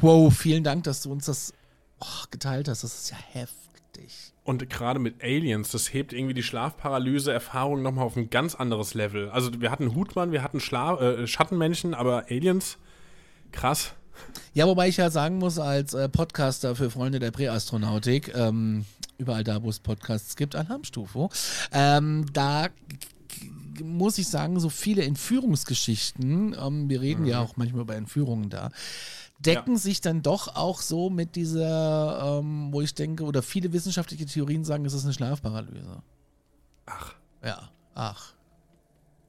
wow, vielen Dank, dass du uns das oh, geteilt hast. Das ist ja heftig.
Und gerade mit Aliens, das hebt irgendwie die Schlafparalyse-Erfahrung nochmal auf ein ganz anderes Level. Also wir hatten Hutmann, wir hatten Schla äh, Schattenmenschen, aber Aliens, krass.
Ja, wobei ich ja sagen muss, als äh, Podcaster für Freunde der Präastronautik, ähm, überall da, wo es Podcasts gibt, Alarmstufe, ähm, da muss ich sagen, so viele Entführungsgeschichten, ähm, wir reden ja auch manchmal über Entführungen da, decken sich dann doch auch so mit dieser, ähm, wo ich denke, oder viele wissenschaftliche Theorien sagen, es ist eine Schlafparalyse.
Ach,
Ja, ach.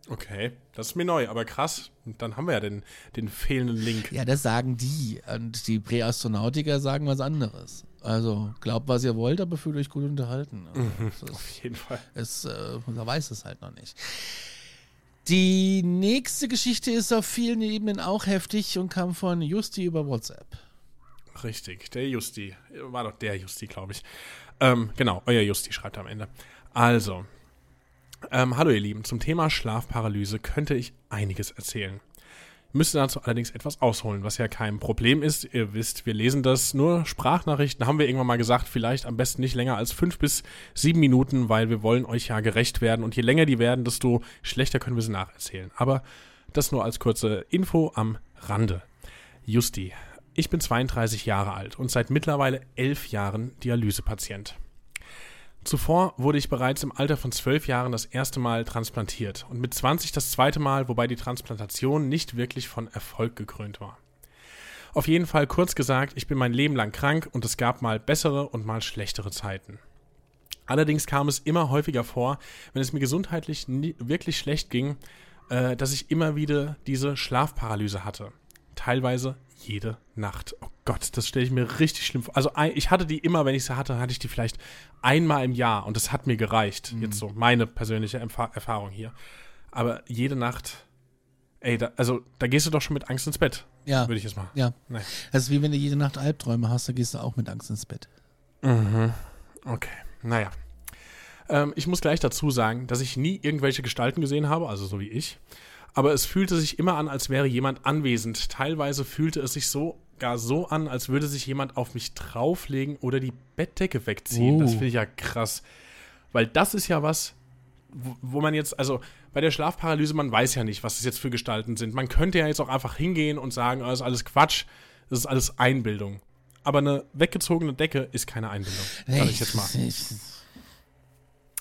Okay, das ist mir neu, aber krass. Und dann haben wir ja den, den fehlenden Link.
Ja, das sagen die. Und die Präastronautiker sagen was anderes. Also, glaubt, was ihr wollt, aber fühlt euch gut unterhalten. Also, das ist-
Auf jeden Fall.
Es, äh, man weiß es halt noch nicht. Die nächste Geschichte ist auf vielen Ebenen auch heftig und kam von Justi über WhatsApp.
Richtig, der Justi. War doch der Justi, glaube ich. Ähm, genau, euer Justi schreibt am Ende. Also, ähm, hallo ihr Lieben, zum Thema Schlafparalyse könnte ich einiges erzählen. Müsste dazu allerdings etwas ausholen, was ja kein Problem ist. Ihr wisst, wir lesen das nur Sprachnachrichten, haben wir irgendwann mal gesagt, vielleicht am besten nicht länger als fünf bis sieben Minuten, weil wir wollen euch ja gerecht werden und je länger die werden, desto schlechter können wir sie nacherzählen. Aber das nur als kurze Info am Rande. Justi, ich bin 32 Jahre alt und seit mittlerweile elf Jahren Dialysepatient. Zuvor wurde ich bereits im Alter von zwölf Jahren das erste Mal transplantiert und mit 20 das zweite Mal, wobei die Transplantation nicht wirklich von Erfolg gekrönt war. Auf jeden Fall kurz gesagt, ich bin mein Leben lang krank und es gab mal bessere und mal schlechtere Zeiten. Allerdings kam es immer häufiger vor, wenn es mir gesundheitlich wirklich schlecht ging, äh, dass ich immer wieder diese Schlafparalyse hatte. Teilweise jede Nacht. Oh Gott, das stelle ich mir richtig schlimm vor. Also ich hatte die immer, wenn ich sie hatte, hatte ich die vielleicht einmal im Jahr und das hat mir gereicht. Mhm. Jetzt so meine persönliche Empf Erfahrung hier. Aber jede Nacht, ey, da, also da gehst du doch schon mit Angst ins Bett.
Ja.
Würde ich jetzt mal.
Ja. Nee. Das ist wie wenn du jede Nacht Albträume hast, da gehst du auch mit Angst ins Bett.
Mhm. Okay. Naja. Ähm, ich muss gleich dazu sagen, dass ich nie irgendwelche Gestalten gesehen habe, also so wie ich aber es fühlte sich immer an, als wäre jemand anwesend. Teilweise fühlte es sich so gar so an, als würde sich jemand auf mich drauflegen oder die Bettdecke wegziehen. Uh. Das finde ich ja krass. Weil das ist ja was, wo, wo man jetzt, also bei der Schlafparalyse, man weiß ja nicht, was das jetzt für Gestalten sind. Man könnte ja jetzt auch einfach hingehen und sagen, oh, das ist alles Quatsch, das ist alles Einbildung. Aber eine weggezogene Decke ist keine Einbildung. Sag ich jetzt mal.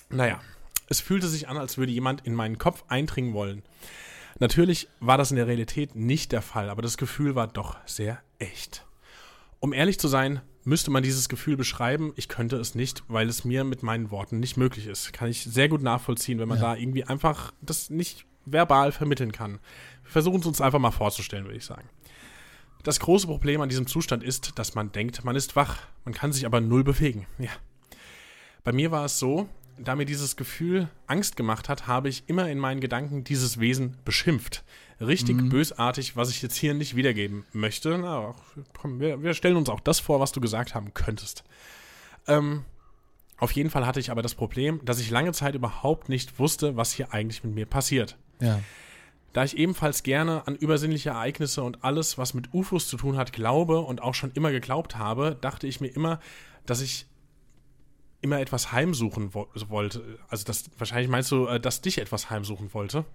Naja, es fühlte sich an, als würde jemand in meinen Kopf eindringen wollen. Natürlich war das in der Realität nicht der Fall, aber das Gefühl war doch sehr echt. Um ehrlich zu sein, müsste man dieses Gefühl beschreiben. Ich könnte es nicht, weil es mir mit meinen Worten nicht möglich ist. Kann ich sehr gut nachvollziehen, wenn man ja. da irgendwie einfach das nicht verbal vermitteln kann. Wir versuchen es uns einfach mal vorzustellen, würde ich sagen. Das große Problem an diesem Zustand ist, dass man denkt, man ist wach, man kann sich aber null bewegen. Ja. Bei mir war es so, da mir dieses Gefühl Angst gemacht hat, habe ich immer in meinen Gedanken dieses Wesen beschimpft. Richtig mhm. bösartig, was ich jetzt hier nicht wiedergeben möchte. Na, komm, wir, wir, stellen uns auch das vor, was du gesagt haben könntest. Ähm, auf jeden Fall hatte ich aber das Problem, dass ich lange Zeit überhaupt nicht wusste, was hier eigentlich mit mir passiert.
Ja.
Da ich ebenfalls gerne an übersinnliche Ereignisse und alles, was mit UFOs zu tun hat, glaube und auch schon immer geglaubt habe, dachte ich mir immer, dass ich immer etwas heimsuchen wo wollte. Also das, wahrscheinlich meinst du, äh, dass dich etwas heimsuchen wollte.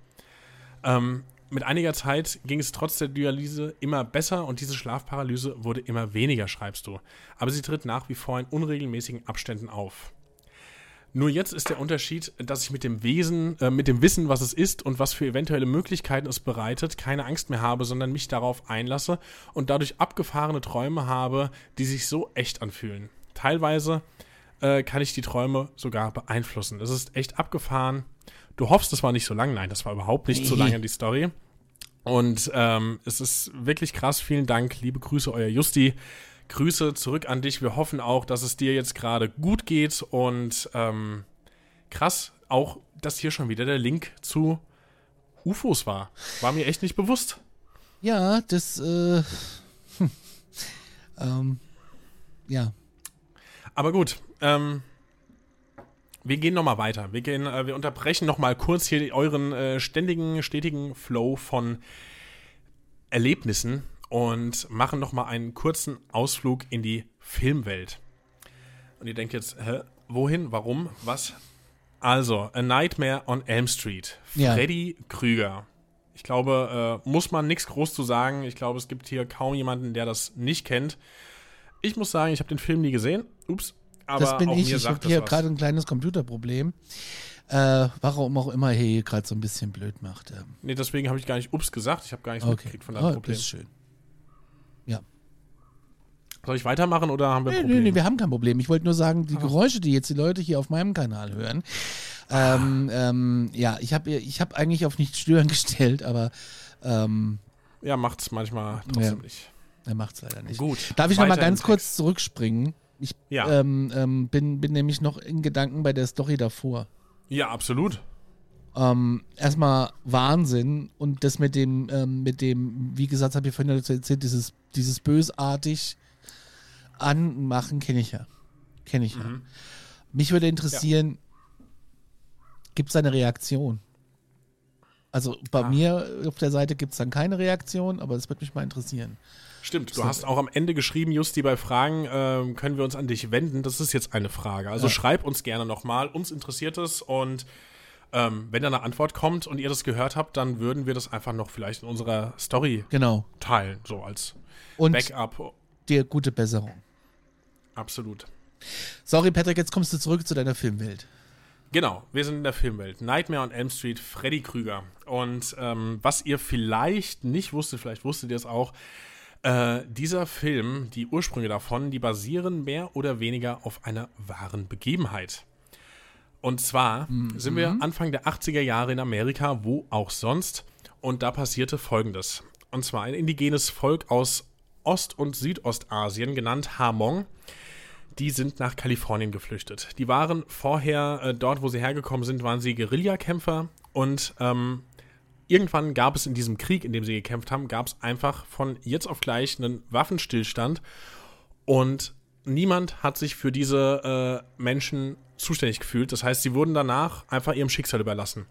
Ähm, mit einiger Zeit ging es trotz der Dialyse immer besser und diese Schlafparalyse wurde immer weniger, schreibst du. Aber sie tritt nach wie vor in unregelmäßigen Abständen auf. Nur jetzt ist der Unterschied, dass ich mit dem Wesen, äh, mit dem Wissen, was es ist und was für eventuelle Möglichkeiten es bereitet, keine Angst mehr habe, sondern mich darauf einlasse und dadurch abgefahrene Träume habe, die sich so echt anfühlen. Teilweise äh, kann ich die Träume sogar beeinflussen. Es ist echt abgefahren. Du hoffst, es war nicht so lang. Nein, das war überhaupt nicht nee. so lange die Story. Und ähm, es ist wirklich krass. Vielen Dank. Liebe Grüße, euer Justi. Grüße zurück an dich. Wir hoffen auch, dass es dir jetzt gerade gut geht. Und ähm, krass, auch, dass hier schon wieder der Link zu UFOs war. War mir echt nicht bewusst.
Ja, das, äh, hm, ähm, ja.
Aber gut, ähm, wir gehen nochmal weiter. Wir, gehen, äh, wir unterbrechen nochmal kurz hier euren äh, ständigen, stetigen Flow von Erlebnissen und machen nochmal einen kurzen Ausflug in die Filmwelt. Und ihr denkt jetzt, hä, wohin, warum, was? Also, A Nightmare on Elm Street. Freddy ja. Krüger. Ich glaube, äh, muss man nichts groß zu sagen. Ich glaube, es gibt hier kaum jemanden, der das nicht kennt. Ich muss sagen, ich habe den Film nie gesehen. Ups, aber
das bin ich. Ich habe hier gerade ein kleines Computerproblem. Äh, warum auch immer hier gerade so ein bisschen blöd macht. Ähm.
Nee, deswegen habe ich gar nicht ups gesagt. Ich habe gar nichts okay. mitgekriegt von deinem
oh,
Problem.
Das ist schön. Ja.
Soll ich weitermachen oder haben wir
ein nee, Problem? Nee, nee, wir haben kein Problem. Ich wollte nur sagen, die ah. Geräusche, die jetzt die Leute hier auf meinem Kanal hören, ähm, ähm, ja, ich habe ich hab eigentlich auf nicht stören gestellt, aber ähm,
ja, macht's manchmal trotzdem
ja.
nicht.
Er macht's leider nicht.
Gut.
Darf ich noch mal ganz kurz zurückspringen? Ich ja. ähm, ähm, bin, bin nämlich noch in Gedanken bei der Story davor.
Ja, absolut.
Ähm, erstmal Wahnsinn und das mit dem, ähm, mit dem, wie gesagt, habe ich vorhin erzählt, dieses, dieses bösartig anmachen, kenne ich ja. Kenne ich mhm. ja. Mich würde interessieren, ja. gibt es eine Reaktion? Also bei ah. mir auf der Seite gibt es dann keine Reaktion, aber das würde mich mal interessieren.
Stimmt, du hast auch am Ende geschrieben, Justi, bei Fragen äh, können wir uns an dich wenden. Das ist jetzt eine Frage. Also ja. schreib uns gerne nochmal, uns interessiert es und Ähm, wenn da eine Antwort kommt und ihr das gehört habt, dann würden wir das einfach noch vielleicht in unserer Story
Genau.
teilen, so als
Und
Backup.
dir gute Besserung.
Absolut.
Sorry, Patrick, jetzt kommst du zurück zu deiner Filmwelt.
Genau, wir sind in der Filmwelt. Nightmare on Elm Street, Freddy Krüger. Und ähm, was ihr vielleicht nicht wusstet, vielleicht wusstet ihr es auch, äh, dieser Film, die Ursprünge davon, die basieren mehr oder weniger auf einer wahren Begebenheit. Und zwar sind wir Anfang der 80er Jahre in Amerika, wo auch sonst. Und da passierte Folgendes. Und zwar ein indigenes Volk aus Ost- und Südostasien, genannt Hamong, die sind nach Kalifornien geflüchtet. Die waren vorher, äh, dort wo sie hergekommen sind, waren sie Guerillakämpfer und ähm, irgendwann gab es in diesem Krieg, in dem sie gekämpft haben, gab es einfach von jetzt auf gleich einen Waffenstillstand und niemand hat sich für diese äh, Menschen zuständig gefühlt. Das heißt, sie wurden danach einfach ihrem Schicksal überlassen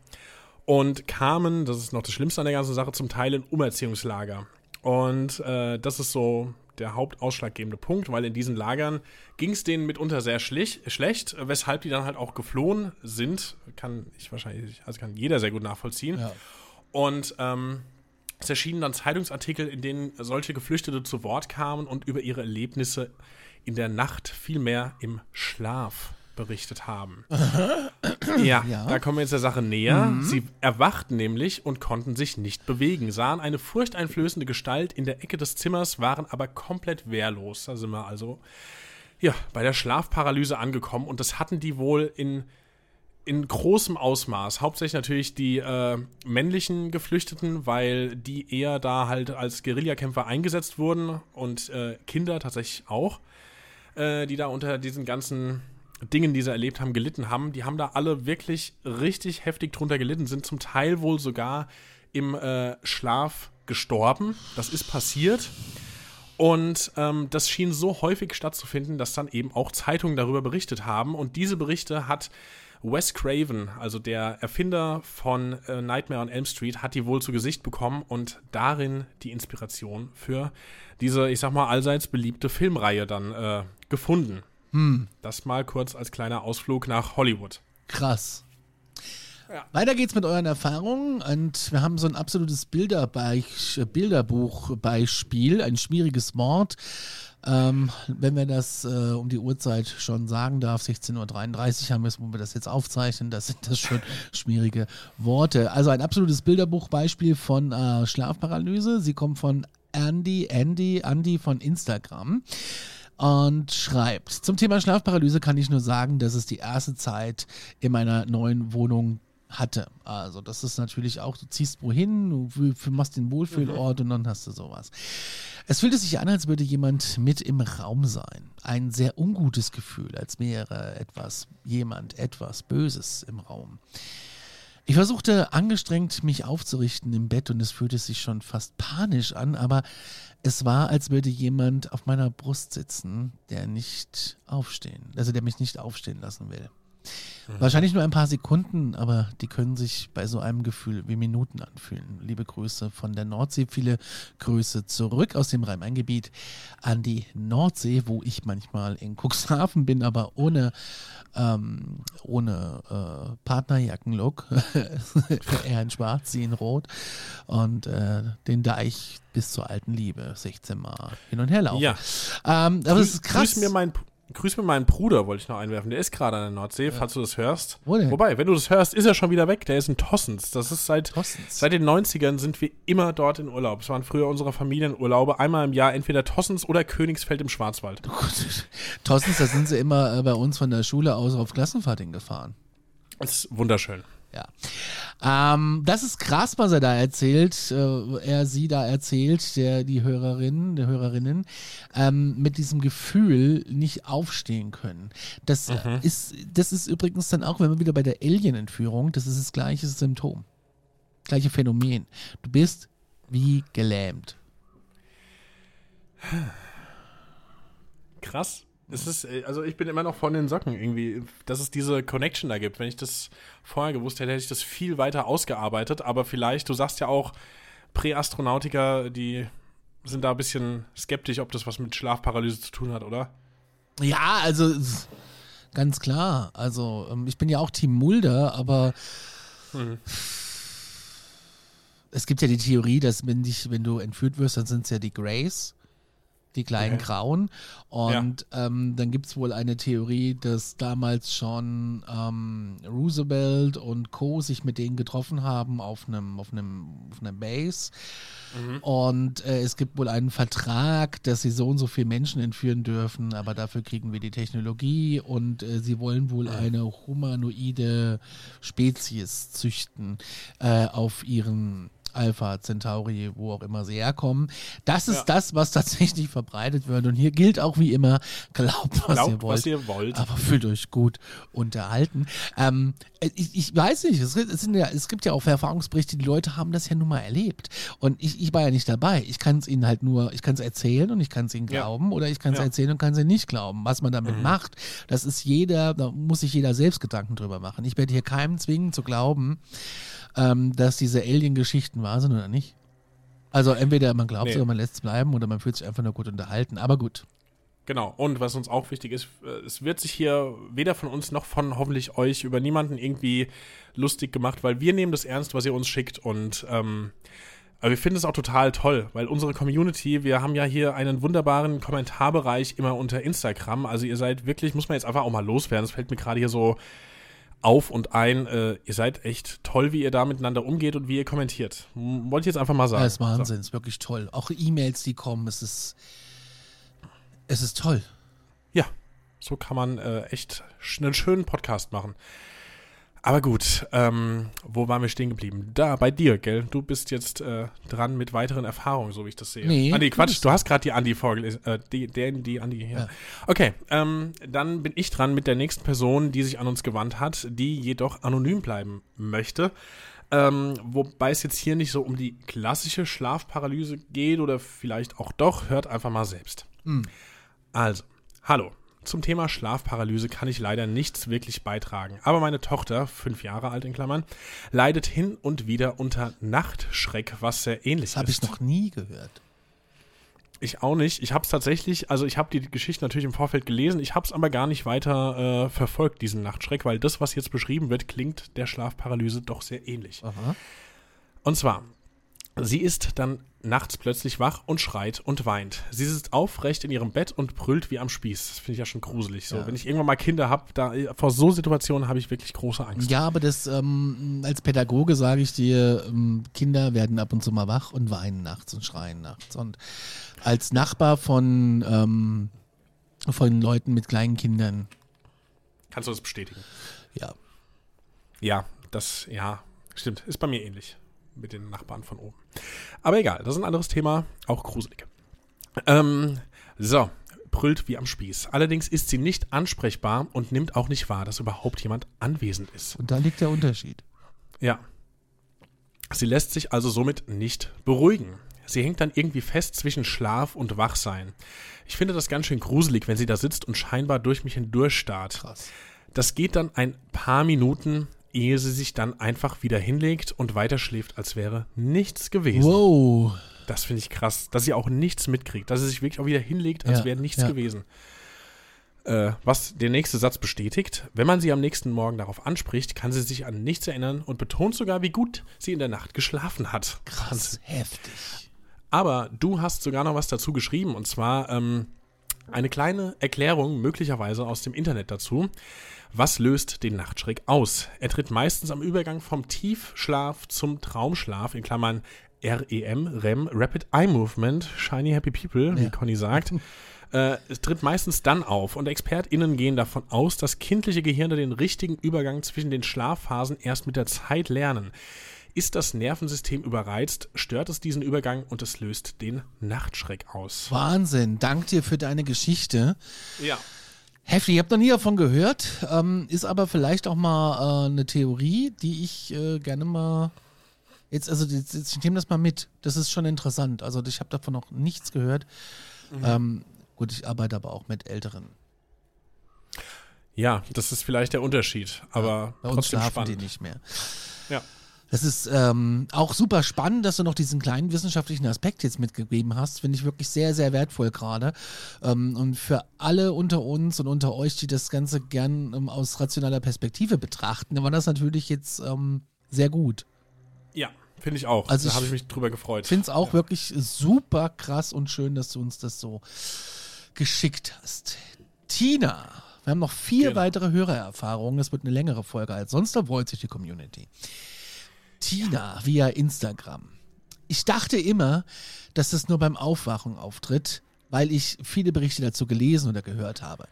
und kamen, das ist noch das Schlimmste an der ganzen Sache, zum Teil in Umerziehungslager. Und äh, das ist so der hauptausschlaggebende Punkt, weil in diesen Lagern ging es denen mitunter sehr schlecht, weshalb die dann halt auch geflohen sind. Kann ich wahrscheinlich, also kann jeder sehr gut nachvollziehen.
Ja.
Und ähm, es erschienen dann Zeitungsartikel, in denen solche Geflüchtete zu Wort kamen und über ihre Erlebnisse in der Nacht, vielmehr im Schlaf berichtet haben. ja,
Ja.
da kommen wir jetzt der Sache näher. Sie erwachten nämlich und konnten sich nicht bewegen, sahen eine furchteinflößende Gestalt in der Ecke des Zimmers, waren aber komplett wehrlos. Da sind wir also ja, bei der Schlafparalyse angekommen und das hatten die wohl in in großem Ausmaß. Hauptsächlich natürlich die äh, männlichen Geflüchteten, weil die eher da halt als Guerillakämpfer eingesetzt wurden und äh, Kinder tatsächlich auch, äh, die da unter diesen ganzen Dingen, die sie erlebt haben, gelitten haben. Die haben da alle wirklich richtig heftig drunter gelitten, sind zum Teil wohl sogar im äh, Schlaf gestorben. Das ist passiert. Und ähm, das schien so häufig stattzufinden, dass dann eben auch Zeitungen darüber berichtet haben. Und diese Berichte hat Wes Craven, also der Erfinder von äh, Nightmare on Elm Street, hat die wohl zu Gesicht bekommen und darin die Inspiration für diese, ich sag mal, allseits beliebte Filmreihe dann äh, gefunden. Das mal kurz als kleiner Ausflug nach Hollywood.
Krass.
Ja.
Weiter geht's mit euren Erfahrungen und wir haben so ein absolutes Bilderbeich, Bilderbuchbeispiel, ein schwieriges Wort. Ähm, wenn wir das äh, um die Uhrzeit schon sagen darf, 16.33 Uhr haben wir es, wo wir das jetzt aufzeichnen, das sind das schon schwierige Worte. Also ein absolutes Bilderbuchbeispiel von äh, Schlafparalyse. Sie kommt von Andy, Andy, Andy von Instagram und schreibt, zum Thema Schlafparalyse kann ich nur sagen, dass es die erste Zeit in meiner neuen Wohnung hatte. Also das ist natürlich auch, du ziehst wohin, du machst den Wohlfühlort und dann hast du sowas. Es fühlte sich an, als würde jemand mit im Raum sein. Ein sehr ungutes Gefühl, als wäre etwas, jemand, etwas Böses im Raum. Ich versuchte angestrengt, mich aufzurichten im Bett und es fühlte sich schon fast panisch an, aber es war, als würde jemand auf meiner Brust sitzen, der nicht aufstehen, also der mich nicht aufstehen lassen will. Wahrscheinlich nur ein paar Sekunden, aber die können sich bei so einem Gefühl wie Minuten anfühlen. Liebe Grüße von der Nordsee, viele Grüße zurück aus dem Rhein-Main-Gebiet an die Nordsee, wo ich manchmal in Cuxhaven bin, aber ohne, ähm, ohne äh, Partnerjackenlook. er in schwarz, sie in rot. Und äh, den Deich bis zur alten Liebe 16 Mal hin und her laufen.
Ja.
Ähm, aber es ist krass.
Grüß mir, mein, grüß mir meinen Bruder, wollte ich noch einwerfen. Der ist gerade an der Nordsee, falls du das hörst.
Wo denn?
Wobei, wenn du das hörst, ist er schon wieder weg. Der ist in Tossens. Das ist seit,
Tossens.
seit den 90ern sind wir immer dort in Urlaub. Es waren früher unsere Familienurlaube. Einmal im Jahr entweder Tossens oder Königsfeld im Schwarzwald.
Tossens, da sind sie immer äh, bei uns von der Schule aus auf Klassenfahrt hingefahren.
Das ist wunderschön.
Ja. Ähm, das ist krass, was er da erzählt, äh, er sie da erzählt, der, die Hörerin, der Hörerinnen, ähm, mit diesem Gefühl nicht aufstehen können. Das äh, ist, das ist übrigens dann auch, wenn wir wieder bei der Alien-Entführung, das ist das gleiche Symptom. Gleiche Phänomen. Du bist wie gelähmt.
Krass. Es ist, äh, also ich bin immer noch von den Socken irgendwie, dass es diese Connection da gibt. Wenn ich das vorher gewusst hätte, hätte ich das viel weiter ausgearbeitet. Aber vielleicht, du sagst ja auch, Präastronautiker, die sind da ein bisschen skeptisch, ob das was mit Schlafparalyse zu tun hat, oder?
Ja, also ganz klar. Also ähm, ich bin ja auch Team Mulder, aber Es gibt ja die Theorie, dass wenn dich, wenn du entführt wirst, dann sind es ja die Greys, die kleinen
Okay.
Grauen. Und ähm, dann gibt es wohl eine Theorie, dass damals schon ähm, Roosevelt und Co. sich mit denen getroffen haben auf einem, auf einem, auf einer Base. Und äh, es gibt wohl einen Vertrag, dass sie so und so viele Menschen entführen dürfen, aber dafür kriegen wir die Technologie und äh, sie wollen wohl eine humanoide Spezies züchten äh, auf ihren Alpha Centauri, wo auch immer sie herkommen. Das ist
Ja.
das, was tatsächlich verbreitet wird. Und hier gilt auch wie immer, glaubt, was
Glaubt,
ihr wollt.
was ihr wollt.
Aber fühlt euch gut unterhalten. Ähm, ich, ich weiß nicht, es, es, ja, es gibt ja auch Erfahrungsberichte, die Leute haben das ja nun mal erlebt. Und ich, ich war ja nicht dabei. Ich kann es ihnen halt nur, ich kann es erzählen und ich kann es ihnen
Ja.
glauben oder ich kann es
Ja.
erzählen und kann es ihnen nicht glauben. Was man damit macht, das ist jeder, da muss sich jeder selbst Gedanken drüber machen. Ich werde hier keinem zwingen zu glauben, ähm, dass diese Alien-Geschichten wahr sind oder nicht. Also entweder man glaubt es
Nee.
oder man lässt es bleiben oder man fühlt sich einfach nur gut unterhalten. Aber gut.
Genau. Und was uns auch wichtig ist, äh, es wird sich hier weder von uns noch von hoffentlich euch über niemanden irgendwie lustig gemacht, weil wir nehmen das ernst, was ihr uns schickt und ähm, aber wir finden es auch total toll, weil unsere Community, wir haben ja hier einen wunderbaren Kommentarbereich immer unter Instagram. Also ihr seid wirklich, muss man jetzt einfach auch mal loswerden. Das fällt mir gerade hier so auf und ein. Äh, ihr seid echt toll, wie ihr da miteinander umgeht und wie ihr kommentiert. M- Wollte ich jetzt einfach mal sagen.
Das ist Wahnsinn, ist wirklich toll. Auch E-Mails, die kommen, es ist, es ist toll.
Ja, so kann man äh, echt einen schönen Podcast machen. Aber gut, ähm, wo waren wir stehen geblieben? Da, bei dir, gell? Du bist jetzt äh, dran mit weiteren Erfahrungen, so wie ich das sehe.
Nee,
ah, nee
du
Quatsch, du hast gerade die Andi vorgelesen. Äh, die, die Andi hier.
Ja.
Okay, ähm, dann bin ich dran mit der nächsten Person, die sich an uns gewandt hat, die jedoch anonym bleiben möchte. Ähm, wobei es jetzt hier nicht so um die klassische Schlafparalyse geht oder vielleicht auch doch, hört einfach mal selbst. Also, hallo. Zum Thema Schlafparalyse kann ich leider nichts wirklich beitragen. Aber meine Tochter, fünf Jahre alt in Klammern, leidet hin und wieder unter Nachtschreck, was sehr ähnlich
Das habe
ist.
ich noch nie gehört.
Ich auch nicht. Ich habe es tatsächlich, also ich habe die Geschichte natürlich im Vorfeld gelesen, ich habe es aber gar nicht weiter äh, verfolgt, diesen Nachtschreck, weil das, was jetzt beschrieben wird, klingt der Schlafparalyse doch sehr ähnlich.
Aha.
Und zwar, sie ist dann nachts plötzlich wach und schreit und weint. Sie sitzt aufrecht in ihrem Bett und brüllt wie am Spieß. Das finde ich ja schon gruselig. So,
Ja.
wenn ich irgendwann mal Kinder habe, da vor so Situationen habe ich wirklich große Angst.
Ja, aber das ähm, als Pädagoge sage ich dir, ähm, Kinder werden ab und zu mal wach und weinen nachts und schreien nachts. Und als Nachbar von, ähm, von Leuten mit kleinen Kindern,
Kannst du das bestätigen?
ja.
Ja, das, ja, stimmt. Ist bei mir ähnlich. Mit den Nachbarn von oben. Aber egal, das ist ein anderes Thema, auch gruselig. Ähm, so, brüllt wie am Spieß. Allerdings ist sie nicht ansprechbar und nimmt auch nicht wahr, dass überhaupt jemand anwesend ist.
Und da liegt der Unterschied.
Ja. Sie lässt sich also somit nicht beruhigen. Sie hängt dann irgendwie fest zwischen Schlaf und Wachsein. Ich finde das ganz schön gruselig, wenn sie da sitzt und scheinbar durch mich hindurch starrt.
Krass.
Das geht dann ein paar Minuten, ehe sie sich dann einfach wieder hinlegt und weiter schläft, als wäre nichts gewesen.
Wow.
Das finde ich krass, dass sie auch nichts mitkriegt, dass sie sich wirklich auch wieder hinlegt, als
Ja,
wäre nichts
ja.
gewesen. Äh, was der nächste Satz bestätigt, wenn man sie am nächsten Morgen darauf anspricht, kann sie sich an nichts erinnern und betont sogar, wie gut sie in der Nacht geschlafen hat.
Krass. Heftig.
Aber du hast sogar noch was dazu geschrieben und zwar ähm, eine kleine Erklärung möglicherweise aus dem Internet dazu. Was löst den Nachtschreck aus? Er tritt meistens am Übergang vom Tiefschlaf zum Traumschlaf, in Klammern REM, REM, Rapid Eye Movement, Shiny Happy People, wie
Ja.
Conny sagt. Äh, es tritt meistens dann auf und ExpertInnen gehen davon aus, dass kindliche Gehirne den richtigen Übergang zwischen den Schlafphasen erst mit der Zeit lernen. Ist das Nervensystem überreizt, stört es diesen Übergang und es löst den Nachtschreck aus.
Wahnsinn. Dank dir für deine Geschichte.
Ja.
Heftig, ich habe noch nie davon gehört, ähm, ist aber vielleicht auch mal äh, eine Theorie, die ich äh, gerne mal jetzt, also jetzt, jetzt, ich nehme das mal mit. Das ist schon interessant. Also ich habe davon noch nichts gehört. Ähm, gut, ich arbeite aber auch mit Älteren.
Ja, das ist vielleicht der Unterschied, aber
Bei uns
trotzdem
schlafen
spannend.
die nicht mehr.
Ja.
Das ist ähm, auch super spannend, dass du noch diesen kleinen wissenschaftlichen Aspekt jetzt mitgegeben hast. Finde ich wirklich sehr, sehr wertvoll gerade. Ähm, und für alle unter uns und unter euch, die das Ganze gern ähm, aus rationaler Perspektive betrachten, war das natürlich jetzt ähm, sehr gut.
Ja, finde ich auch.
Also
da habe ich mich drüber gefreut.
Ich finde es auch wirklich super krass und schön, dass du uns das so geschickt hast. Tina, wir haben noch vier
Genau.
weitere Hörererfahrungen. Es wird eine längere Folge als sonst, da freut sich die Community. Tina via Instagram. Ich dachte immer, dass das nur beim Aufwachen auftritt, weil ich viele Berichte dazu gelesen oder gehört habe.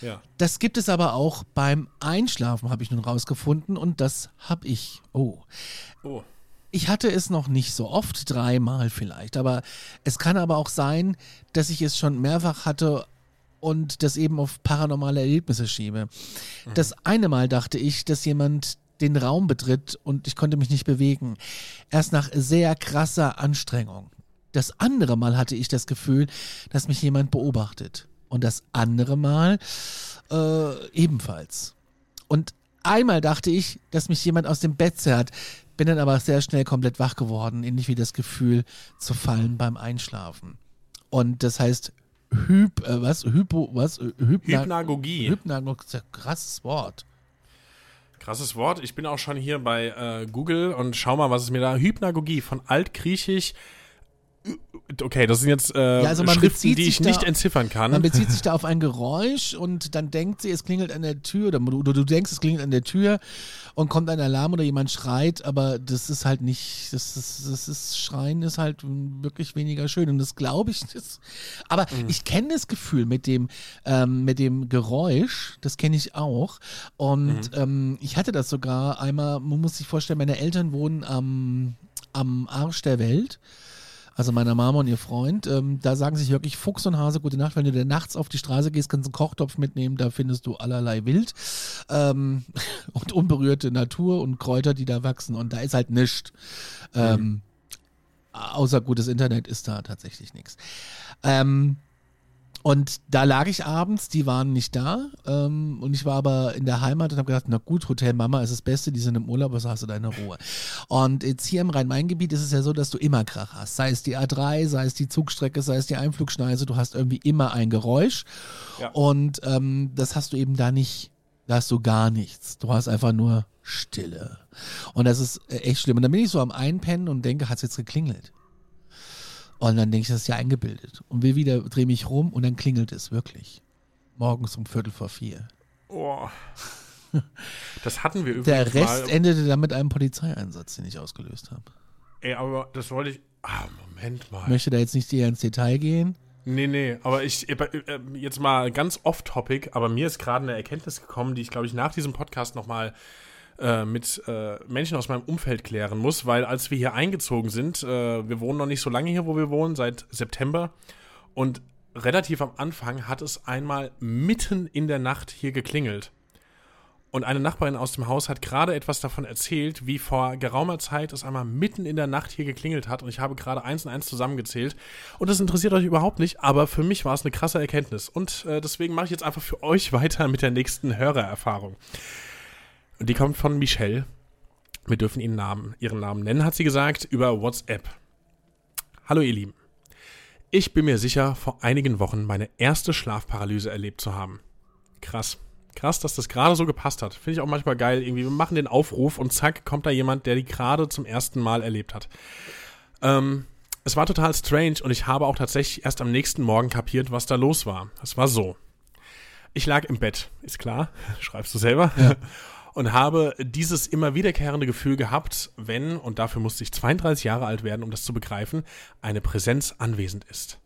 ja.
Das gibt es aber auch beim Einschlafen, habe ich nun rausgefunden, und das habe ich. Oh.
Oh.
Ich hatte es noch nicht so oft, dreimal vielleicht, aber es kann aber auch sein, dass ich es schon mehrfach hatte und das eben auf paranormale Erlebnisse schiebe. Das eine Mal dachte ich, dass jemand den Raum betritt und ich konnte mich nicht bewegen. Erst nach sehr krasser Anstrengung. Das andere Mal hatte ich das Gefühl, dass mich jemand beobachtet. Und das andere Mal äh, ebenfalls. Und einmal dachte ich, dass mich jemand aus dem Bett zerrt, bin dann aber sehr schnell komplett wach geworden, ähnlich wie das Gefühl zu fallen beim Einschlafen. Und das heißt Hyp, äh, was, Hypo, was, Hypna
Hypnagogie.
Hypnagogie, ist ja ein krasses Wort.
Krasses Wort. Ich bin auch schon hier bei äh, Google und schau mal, was es mir da. Hypnagogie von Altgriechisch. Okay, das sind jetzt äh,
Ja, also
Schriften, die ich
da-
nicht entziffern kann.
Man bezieht sich da auf ein Geräusch und dann denkt sie, es klingelt an der Tür oder du, du denkst, es klingelt an der Tür und kommt ein Alarm oder jemand schreit, aber das ist halt nicht, das ist, das ist, Schreien ist halt wirklich weniger schön und das glaube ich. Das, aber ich kenne das Gefühl mit dem, ähm, mit dem Geräusch, das kenne ich auch und ähm, ich hatte das sogar einmal, man muss sich vorstellen, meine Eltern wohnen am, am Arsch der Welt also meiner Mama und ihr Freund, ähm, da sagen sich wirklich Fuchs und Hase gute Nacht. Wenn du dann nachts auf die Straße gehst, kannst du einen Kochtopf mitnehmen, da findest du allerlei Wild ähm, und unberührte Natur und Kräuter, die da wachsen. Und da ist halt nichts. Ähm, außer gutes Internet ist da tatsächlich nichts. Ähm, und da lag ich abends, die waren nicht da ähm, und ich war aber in der Heimat und habe gedacht, na gut, Hotel Mama ist das Beste, die sind im Urlaub, also hast du deine Ruhe. Und jetzt hier im Rhein-Main-Gebiet ist es ja so, dass du immer Krach hast, sei es die A3, sei es die Zugstrecke, sei es die Einflugschneise, du hast irgendwie immer ein Geräusch
Ja.
und ähm, das hast du eben da nicht, da hast du gar nichts, du hast einfach nur Stille und das ist äh, echt schlimm und dann bin ich so am Einpennen und denke, hat's jetzt geklingelt? Und dann denke ich, das ist ja eingebildet. Und will wieder, drehe mich rum und dann klingelt es wirklich. Morgens um Viertel vor vier.
Oh. Das hatten wir übrigens
Der Rest
mal.
endete dann mit einem Polizeieinsatz, den ich ausgelöst habe.
Ey, aber das wollte ich. Ah, Moment mal.
Ich möchte da jetzt nicht eher ins Detail gehen.
Nee, nee, aber ich, äh, äh, jetzt mal ganz off-topic, aber mir ist gerade eine Erkenntnis gekommen, die ich, glaube ich, nach diesem Podcast nochmal äh, mit äh, Menschen aus meinem Umfeld klären muss, weil als wir hier eingezogen sind, äh, wir wohnen noch nicht so lange hier, wo wir wohnen, seit September und relativ am Anfang hat es einmal mitten in der Nacht hier geklingelt. Und eine Nachbarin aus dem Haus hat gerade etwas davon erzählt, wie vor geraumer Zeit es einmal mitten in der Nacht hier geklingelt hat. Und ich habe gerade eins und eins zusammengezählt. Und das interessiert euch überhaupt nicht, aber für mich war es eine krasse Erkenntnis. Und äh, deswegen mache ich jetzt einfach für euch weiter mit der nächsten Hörererfahrung. Die kommt von Michelle. Wir dürfen ihren Namen, ihren Namen nennen, hat sie gesagt, über WhatsApp. Hallo ihr Lieben. Ich bin mir sicher, vor einigen Wochen meine erste Schlafparalyse erlebt zu haben. Krass. Krass, dass das gerade so gepasst hat. Finde ich auch manchmal geil. Irgendwie, wir machen den Aufruf und zack, kommt da jemand, der die gerade zum ersten Mal erlebt hat. Ähm, es war total strange und ich habe auch tatsächlich erst am nächsten Morgen kapiert, was da los war. Es war so. Ich lag im Bett, ist klar, schreibst du selber, und habe dieses immer wiederkehrende Gefühl gehabt, wenn, und dafür musste ich 32 Jahre alt werden, um das zu begreifen, eine Präsenz anwesend ist.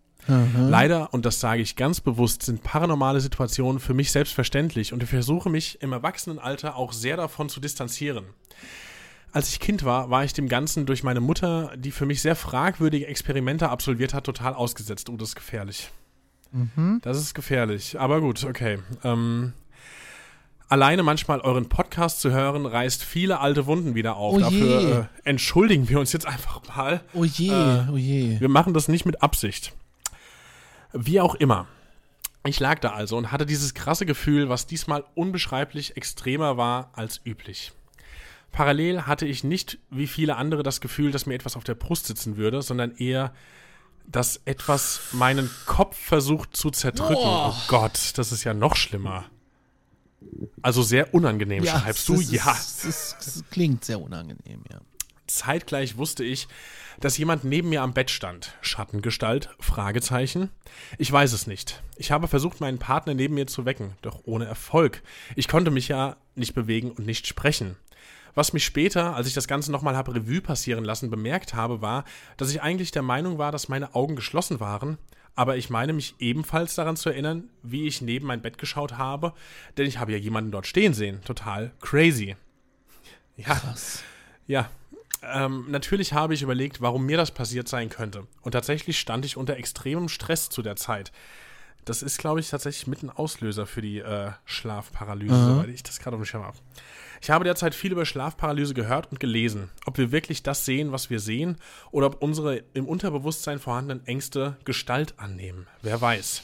Leider, und das sage ich ganz bewusst, sind paranormale Situationen für mich selbstverständlich und ich versuche mich im Erwachsenenalter auch sehr davon zu distanzieren. Als ich Kind war, war ich dem Ganzen durch meine Mutter, die für mich sehr fragwürdige Experimente absolviert hat, total ausgesetzt. Oh, das ist gefährlich. Das ist gefährlich. Aber gut, okay. Ähm, alleine manchmal euren Podcast zu hören, reißt viele alte Wunden wieder auf.
Oh.
Dafür äh, entschuldigen wir uns jetzt einfach mal.
Oh je,
Äh,
oh je.
Wir machen das nicht mit Absicht. Wie auch immer. Ich lag da also und hatte dieses krasse Gefühl, was diesmal unbeschreiblich extremer war als üblich. Parallel hatte ich nicht wie viele andere das Gefühl, dass mir etwas auf der Brust sitzen würde, sondern eher, dass etwas meinen Kopf versucht zu zerdrücken.
Boah.
Oh Gott, das ist ja noch schlimmer. Also sehr unangenehm, schreibst du?
es ist-
ja.
Es, ist, es klingt sehr unangenehm, ja.
Zeitgleich wusste ich, dass jemand neben mir am Bett stand. Schattengestalt? Fragezeichen. Ich weiß es nicht. Ich habe versucht, meinen Partner neben mir zu wecken, doch ohne Erfolg. Ich konnte mich ja nicht bewegen und nicht sprechen. Was mich später, als ich das Ganze nochmal habe Revue passieren lassen, bemerkt habe, war, dass ich eigentlich der Meinung war, dass meine Augen geschlossen waren, aber ich meine mich ebenfalls daran zu erinnern, wie ich neben mein Bett geschaut habe, denn ich habe ja jemanden dort stehen sehen. Total crazy. Ja, ja. Ähm, natürlich habe ich überlegt, warum mir das passiert sein könnte. Und tatsächlich stand ich unter extremem Stress zu der Zeit. Das ist, glaube ich, tatsächlich mit ein Auslöser für die äh, Schlafparalyse, soweit ich das gerade auf dem Schirm habe. Ich habe derzeit viel über Schlafparalyse gehört und gelesen. Ob wir wirklich das sehen, was wir sehen, oder ob unsere im Unterbewusstsein vorhandenen Ängste Gestalt annehmen. Wer weiß.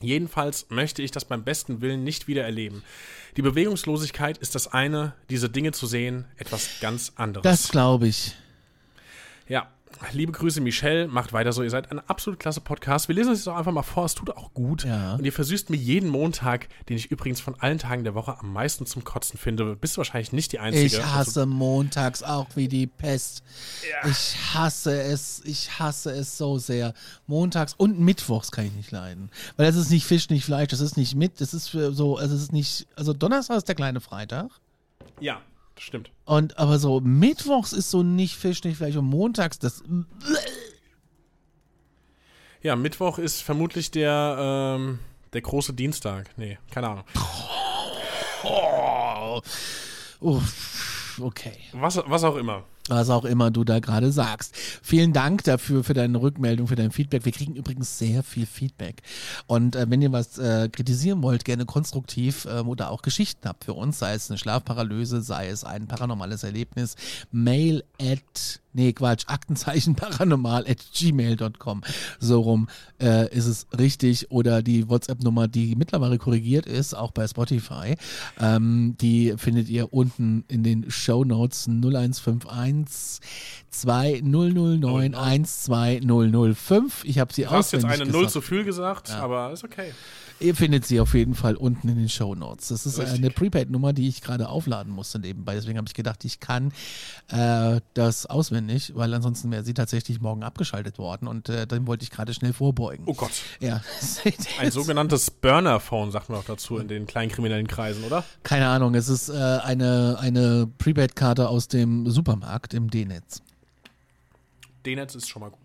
Jedenfalls möchte ich das beim besten Willen nicht wieder erleben. Die Bewegungslosigkeit ist das eine, diese Dinge zu sehen, etwas ganz anderes.
Das glaube ich.
Ja, liebe Grüße, Michelle. Macht weiter so. Ihr seid ein absolut klasse Podcast. Wir lesen uns jetzt auch einfach mal vor. Es tut auch gut.
Ja.
Und ihr versüßt mir jeden Montag, den ich übrigens von allen Tagen der Woche am meisten zum Kotzen finde. Bist du wahrscheinlich nicht die Einzige.
Ich hasse montags auch wie die Pest.
Ja.
Ich hasse es, ich hasse es so sehr. Montags und mittwochs kann ich nicht leiden. Weil das ist nicht Fisch, nicht Fleisch, das ist nicht mit, das ist für so, also es ist nicht, also Donnerstag ist der kleine Freitag.
Ja, stimmt.
Und aber so mittwochs ist so nicht Fisch, nicht Fleisch und montags das.
Ja, Mittwoch ist vermutlich der, ähm, der große Dienstag. Nee, keine Ahnung.
Oh, okay.
Was, was auch immer.
Was auch immer du da gerade sagst. Vielen Dank dafür, für deine Rückmeldung, für dein Feedback. Wir kriegen übrigens sehr viel Feedback. Und äh, wenn ihr was äh, kritisieren wollt, gerne konstruktiv ähm, oder auch Geschichten habt für uns, sei es eine Schlafparalyse, sei es ein paranormales Erlebnis, mail at, nee Quatsch, Aktenzeichen paranormal at gmail.com. So rum äh, ist es richtig. Oder die WhatsApp-Nummer, die mittlerweile korrigiert ist, auch bei Spotify. Ähm, die findet ihr unten in den Show Notes 0151 2009 12005. Ich habe sie
Du hast jetzt eine Null
gesagt.
zu viel gesagt, aber ist okay.
Ihr findet sie auf jeden Fall unten in den Show Notes. Das ist
Richtig.
eine Prepaid-Nummer, die ich gerade aufladen musste nebenbei. Deswegen habe ich gedacht, ich kann äh, das auswendig, weil ansonsten wäre sie tatsächlich morgen abgeschaltet worden und äh, dann wollte ich gerade schnell vorbeugen.
Oh Gott.
Ja,
Ein sogenanntes Burner-Phone, sagt man auch dazu in den kleinen kriminellen Kreisen, oder?
keine Ahnung. Es ist äh, eine, eine Prepaid-Karte aus dem Supermarkt im D-Netz.
D-Netz ist schon mal gut.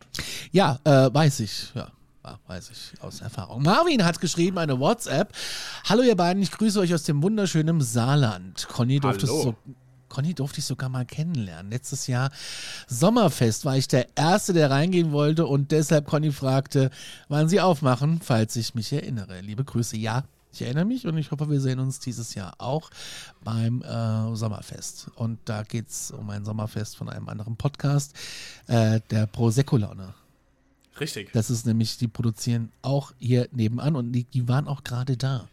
Ja, äh, weiß ich, ja. ja, Weiß ich aus Erfahrung. Marvin hat geschrieben, eine WhatsApp. Hallo ihr beiden, ich grüße euch aus dem wunderschönen Saarland. Conny durfte, so, Conny durfte ich sogar mal kennenlernen. Letztes Jahr Sommerfest war ich der Erste, der reingehen wollte und deshalb Conny fragte, wann sie aufmachen, falls ich mich erinnere. Liebe Grüße, ja. Ich erinnere mich und ich hoffe, wir sehen uns dieses Jahr auch beim äh, Sommerfest. Und da geht es um ein Sommerfest von einem anderen Podcast, äh, der Prosecco-Laune.
Richtig.
Das ist nämlich, die produzieren auch hier nebenan und die, die waren auch gerade da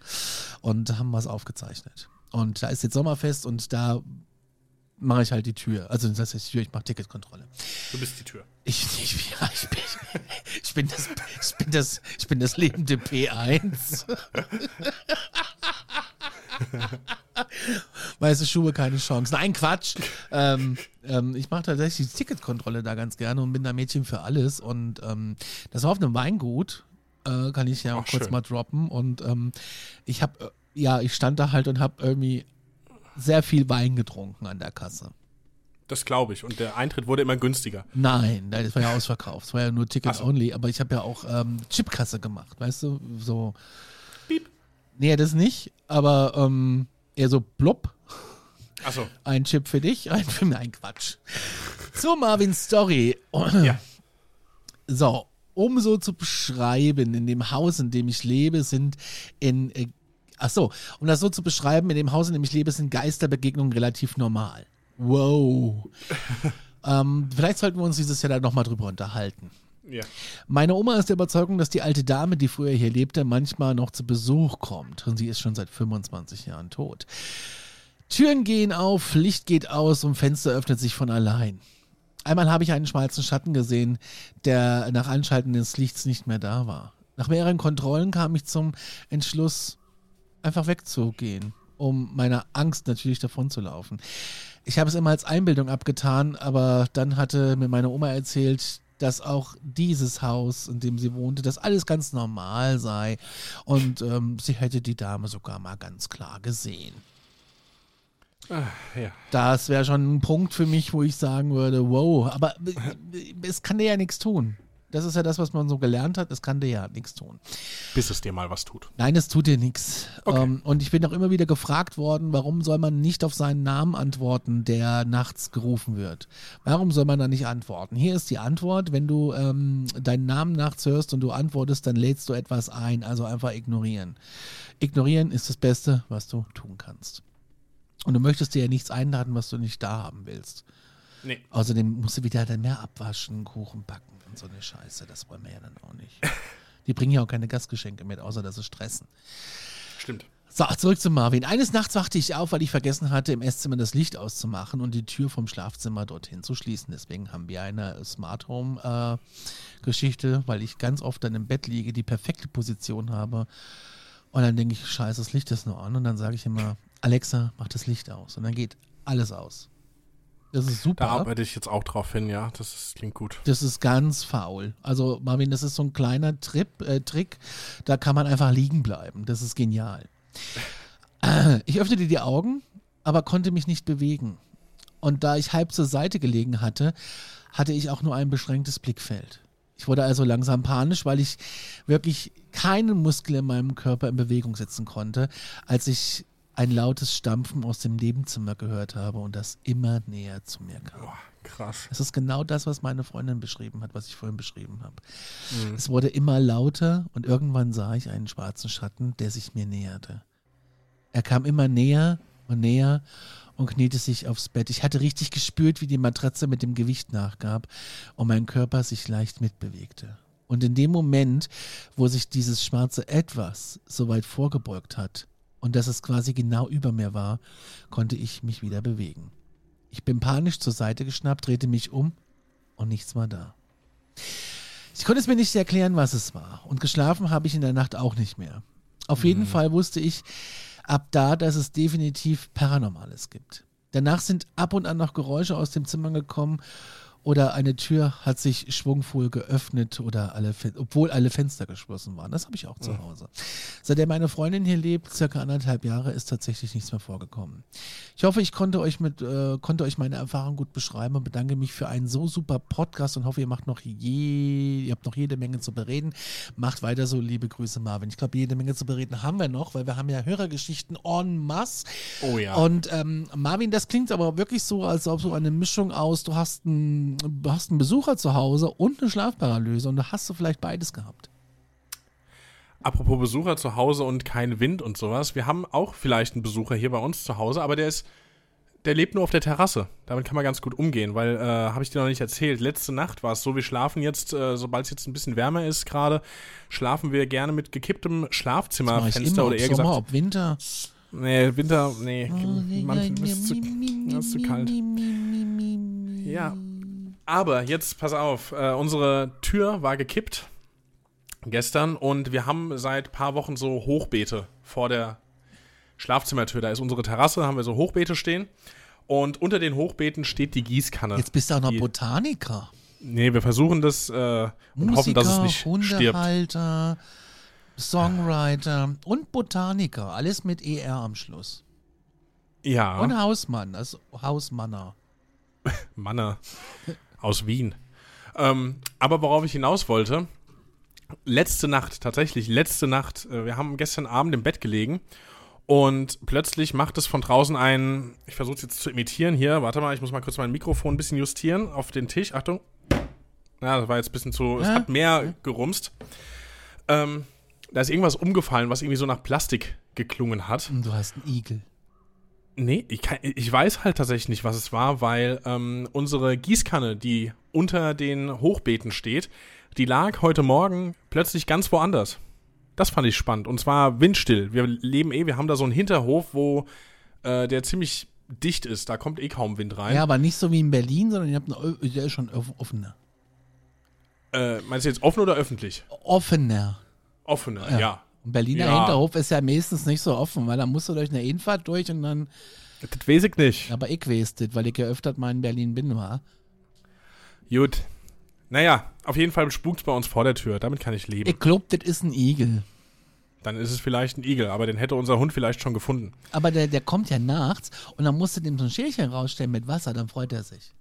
und haben was aufgezeichnet. Und da ist jetzt Sommerfest und da mache ich halt die Tür. Also das heißt die Tür, ich mache Ticketkontrolle.
Du bist die Tür.
Ich, ich, ja, ich, bin, ich, bin das, ich, bin das, ich bin das lebende P1. Weiße Schuhe, keine Chance. Nein, Quatsch. Ähm, ähm, ich mache tatsächlich die Ticketkontrolle da ganz gerne und bin da Mädchen für alles. Und ähm, das war auf einem Weingut. Äh, kann ich ja auch
Ach,
kurz
schön.
mal droppen. Und ähm, ich habe, äh, ja, ich stand da halt und habe irgendwie sehr viel Wein getrunken an der Kasse.
Das glaube ich. Und der Eintritt wurde immer günstiger.
Nein, nein, das war ja ausverkauft. Das war ja nur Tickets
so.
only. Aber ich habe ja auch ähm, Chipkasse gemacht, weißt du? So.
Piep.
Nee, das nicht. Aber ähm, eher so blub.
Achso.
Ein Chip für dich, ein für mich. Ein Quatsch. Zur Marvins Story.
Ja.
So, um so zu beschreiben, in dem Haus, in dem ich lebe, sind in. Ach so, um das so zu beschreiben, in dem Haus, in dem ich lebe, sind Geisterbegegnungen relativ normal. Wow. ähm, vielleicht sollten wir uns dieses Jahr da nochmal drüber unterhalten.
Ja.
Meine Oma ist der Überzeugung, dass die alte Dame, die früher hier lebte, manchmal noch zu Besuch kommt. Und sie ist schon seit 25 Jahren tot. Türen gehen auf, Licht geht aus und Fenster öffnet sich von allein. Einmal habe ich einen schwarzen Schatten gesehen, der nach Anschalten des Lichts nicht mehr da war. Nach mehreren Kontrollen kam ich zum Entschluss, einfach wegzugehen. um meiner Angst natürlich davon zu laufen. Ich habe es immer als Einbildung abgetan, aber dann hatte mir meine Oma erzählt, dass auch dieses Haus, in dem sie wohnte, dass alles ganz normal sei. Und ähm, sie hätte die Dame sogar mal ganz klar gesehen.
Ah, ja.
Das wäre schon ein Punkt für mich, wo ich sagen würde, wow, aber äh, es kann dir ja nichts tun. Das ist ja das, was man so gelernt hat. Es kann dir ja nichts tun.
Bis es dir mal was tut.
Nein, es tut dir nichts.
Okay.
Ähm, und ich bin auch immer wieder gefragt worden, warum soll man nicht auf seinen Namen antworten, der nachts gerufen wird? Warum soll man da nicht antworten? Hier ist die Antwort, wenn du ähm, deinen Namen nachts hörst und du antwortest, dann lädst du etwas ein, also einfach ignorieren. Ignorieren ist das Beste, was du tun kannst. Und du möchtest dir ja nichts einladen, was du nicht da haben willst.
Nee.
Außerdem musst du wieder dann mehr abwaschen, Kuchen backen und so eine Scheiße. Das wollen wir ja dann auch nicht. Die bringen ja auch keine Gastgeschenke mit, außer dass sie stressen.
Stimmt.
So, zurück zu Marvin. Eines Nachts wachte ich auf, weil ich vergessen hatte, im Esszimmer das Licht auszumachen und die Tür vom Schlafzimmer dorthin zu schließen. Deswegen haben wir eine Smart Home äh, Geschichte, weil ich ganz oft dann im Bett liege, die perfekte Position habe. Und dann denke ich, scheiße, das Licht ist nur an. Und dann sage ich immer, Alexa, mach das Licht aus. Und dann geht alles aus. Das ist super.
Da arbeite ich jetzt auch drauf hin, ja. Das ist, klingt gut.
Das ist ganz faul. Also, Marvin, das ist so ein kleiner Trip, äh, Trick. Da kann man einfach liegen bleiben. Das ist genial. Äh, Ich öffnete die Augen, aber konnte mich nicht bewegen. Und da ich halb zur Seite gelegen hatte, hatte ich auch nur ein beschränktes Blickfeld. Ich wurde also langsam panisch, weil ich wirklich keinen Muskel in meinem Körper in Bewegung setzen konnte, als ich ein lautes Stampfen aus dem Nebenzimmer gehört habe und das immer näher zu mir kam.
Boah, krass.
Es ist genau das, was meine Freundin beschrieben hat, was ich vorhin beschrieben habe. Es wurde immer lauter und irgendwann sah ich einen schwarzen Schatten, der sich mir näherte. Er kam immer näher und näher und kniete sich aufs Bett. Ich hatte richtig gespürt, wie die Matratze mit dem Gewicht nachgab und mein Körper sich leicht mitbewegte. Und in dem Moment, wo sich dieses schwarze Etwas so weit vorgebeugt hat und dass es quasi genau über mir war, konnte ich mich wieder bewegen. Ich bin panisch zur Seite geschnappt, drehte mich um und nichts war da. Ich konnte es mir nicht erklären, was es war. Und geschlafen habe ich in der Nacht auch nicht mehr. Auf jeden Fall wusste ich ab da, dass es definitiv Paranormales gibt. Danach sind ab und an noch Geräusche aus dem Zimmer gekommen oder eine Tür hat sich schwungvoll geöffnet oder alle, obwohl alle Fenster geschlossen waren. Das habe ich auch zu Hause. Seitdem meine Freundin hier lebt, circa anderthalb Jahre, ist tatsächlich nichts mehr vorgekommen. Ich hoffe, ich konnte euch mit, äh, konnte euch meine Erfahrung gut beschreiben und bedanke mich für einen so super Podcast und hoffe, ihr macht noch je, ihr habt noch jede Menge zu bereden. Macht weiter so, liebe Grüße, Marvin. Ich glaube, jede Menge zu bereden haben wir noch, weil wir haben ja Hörergeschichten en masse.
Oh ja.
Und ähm, Marvin, das klingt aber wirklich so, als ob so eine Mischung aus, du hast einen, du hast einen Besucher zu Hause und eine Schlafparalyse und da hast du vielleicht beides gehabt.
Apropos Besucher zu Hause und kein Wind und sowas. Wir haben auch vielleicht einen Besucher hier bei uns zu Hause, aber der ist, der lebt nur auf der Terrasse. Damit kann man ganz gut umgehen, weil, äh, habe ich dir noch nicht erzählt, letzte Nacht war es so, wir schlafen jetzt, äh, sobald es jetzt ein bisschen wärmer ist gerade, schlafen wir gerne mit gekipptem Schlafzimmerfenster
immer,
oder
ob
eher
Sommer,
gesagt,
ob Winter.
nee, Winter, nee, manchmal ist es zu, ist zu kalt. Ja. Aber jetzt pass auf, äh, unsere Tür war gekippt gestern und wir haben seit paar Wochen so Hochbeete vor der Schlafzimmertür. Da ist unsere Terrasse, haben wir so Hochbeete stehen. Und unter den Hochbeeten steht die Gießkanne.
Jetzt bist du auch noch
Die-
Botaniker.
Nee, wir versuchen das äh, und
Musiker,
hoffen, dass es nicht stirbt.
Hundehalter, Songwriter und Botaniker. Alles mit ER am Schluss.
Ja,
Und Hausmann, also Hausmanner.
Manne aus Wien. Ähm, aber worauf ich hinaus wollte, letzte Nacht, tatsächlich letzte Nacht, äh, wir haben gestern Abend im Bett gelegen und plötzlich macht es von draußen ein, ich versuche es jetzt zu imitieren hier, warte mal, ich muss mal kurz mein Mikrofon ein bisschen justieren auf den Tisch, Achtung. Ja, das war jetzt ein bisschen zu, es hat mehr gerumst. Ähm, da ist irgendwas umgefallen, was irgendwie so nach Plastik geklungen hat.
Und du hast einen Igel.
Nee, ich, kann, ich weiß halt tatsächlich nicht, was es war, weil ähm, unsere Gießkanne, die unter den Hochbeeten steht, die lag heute Morgen plötzlich ganz woanders. Das fand ich spannend. Und zwar windstill. Wir leben eh, wir haben da so einen Hinterhof, wo äh, der ziemlich dicht ist. Da kommt eh kaum Wind rein.
Ja, aber nicht so wie in Berlin, sondern ihr habt eine, der ist schon off- offener.
Äh, meinst du jetzt offen oder öffentlich?
Offener.
Offener,
Ja.
ja.
Ein Berliner
Ja.
Hinterhof ist ja meistens nicht so offen, weil da musst du durch eine Einfahrt durch und dann,
Das weiß ich nicht.
aber ich weiß das, weil ich ja öfter mal in Berlin bin, war.
Gut. Naja, auf jeden Fall spukt bei uns vor der Tür. Damit kann ich leben.
Ich glaub, das ist ein Igel.
Dann ist es vielleicht ein Igel, aber den hätte unser Hund vielleicht schon gefunden.
Aber der, der kommt ja nachts und dann musst du dem so ein Schälchen rausstellen mit Wasser, dann freut er sich.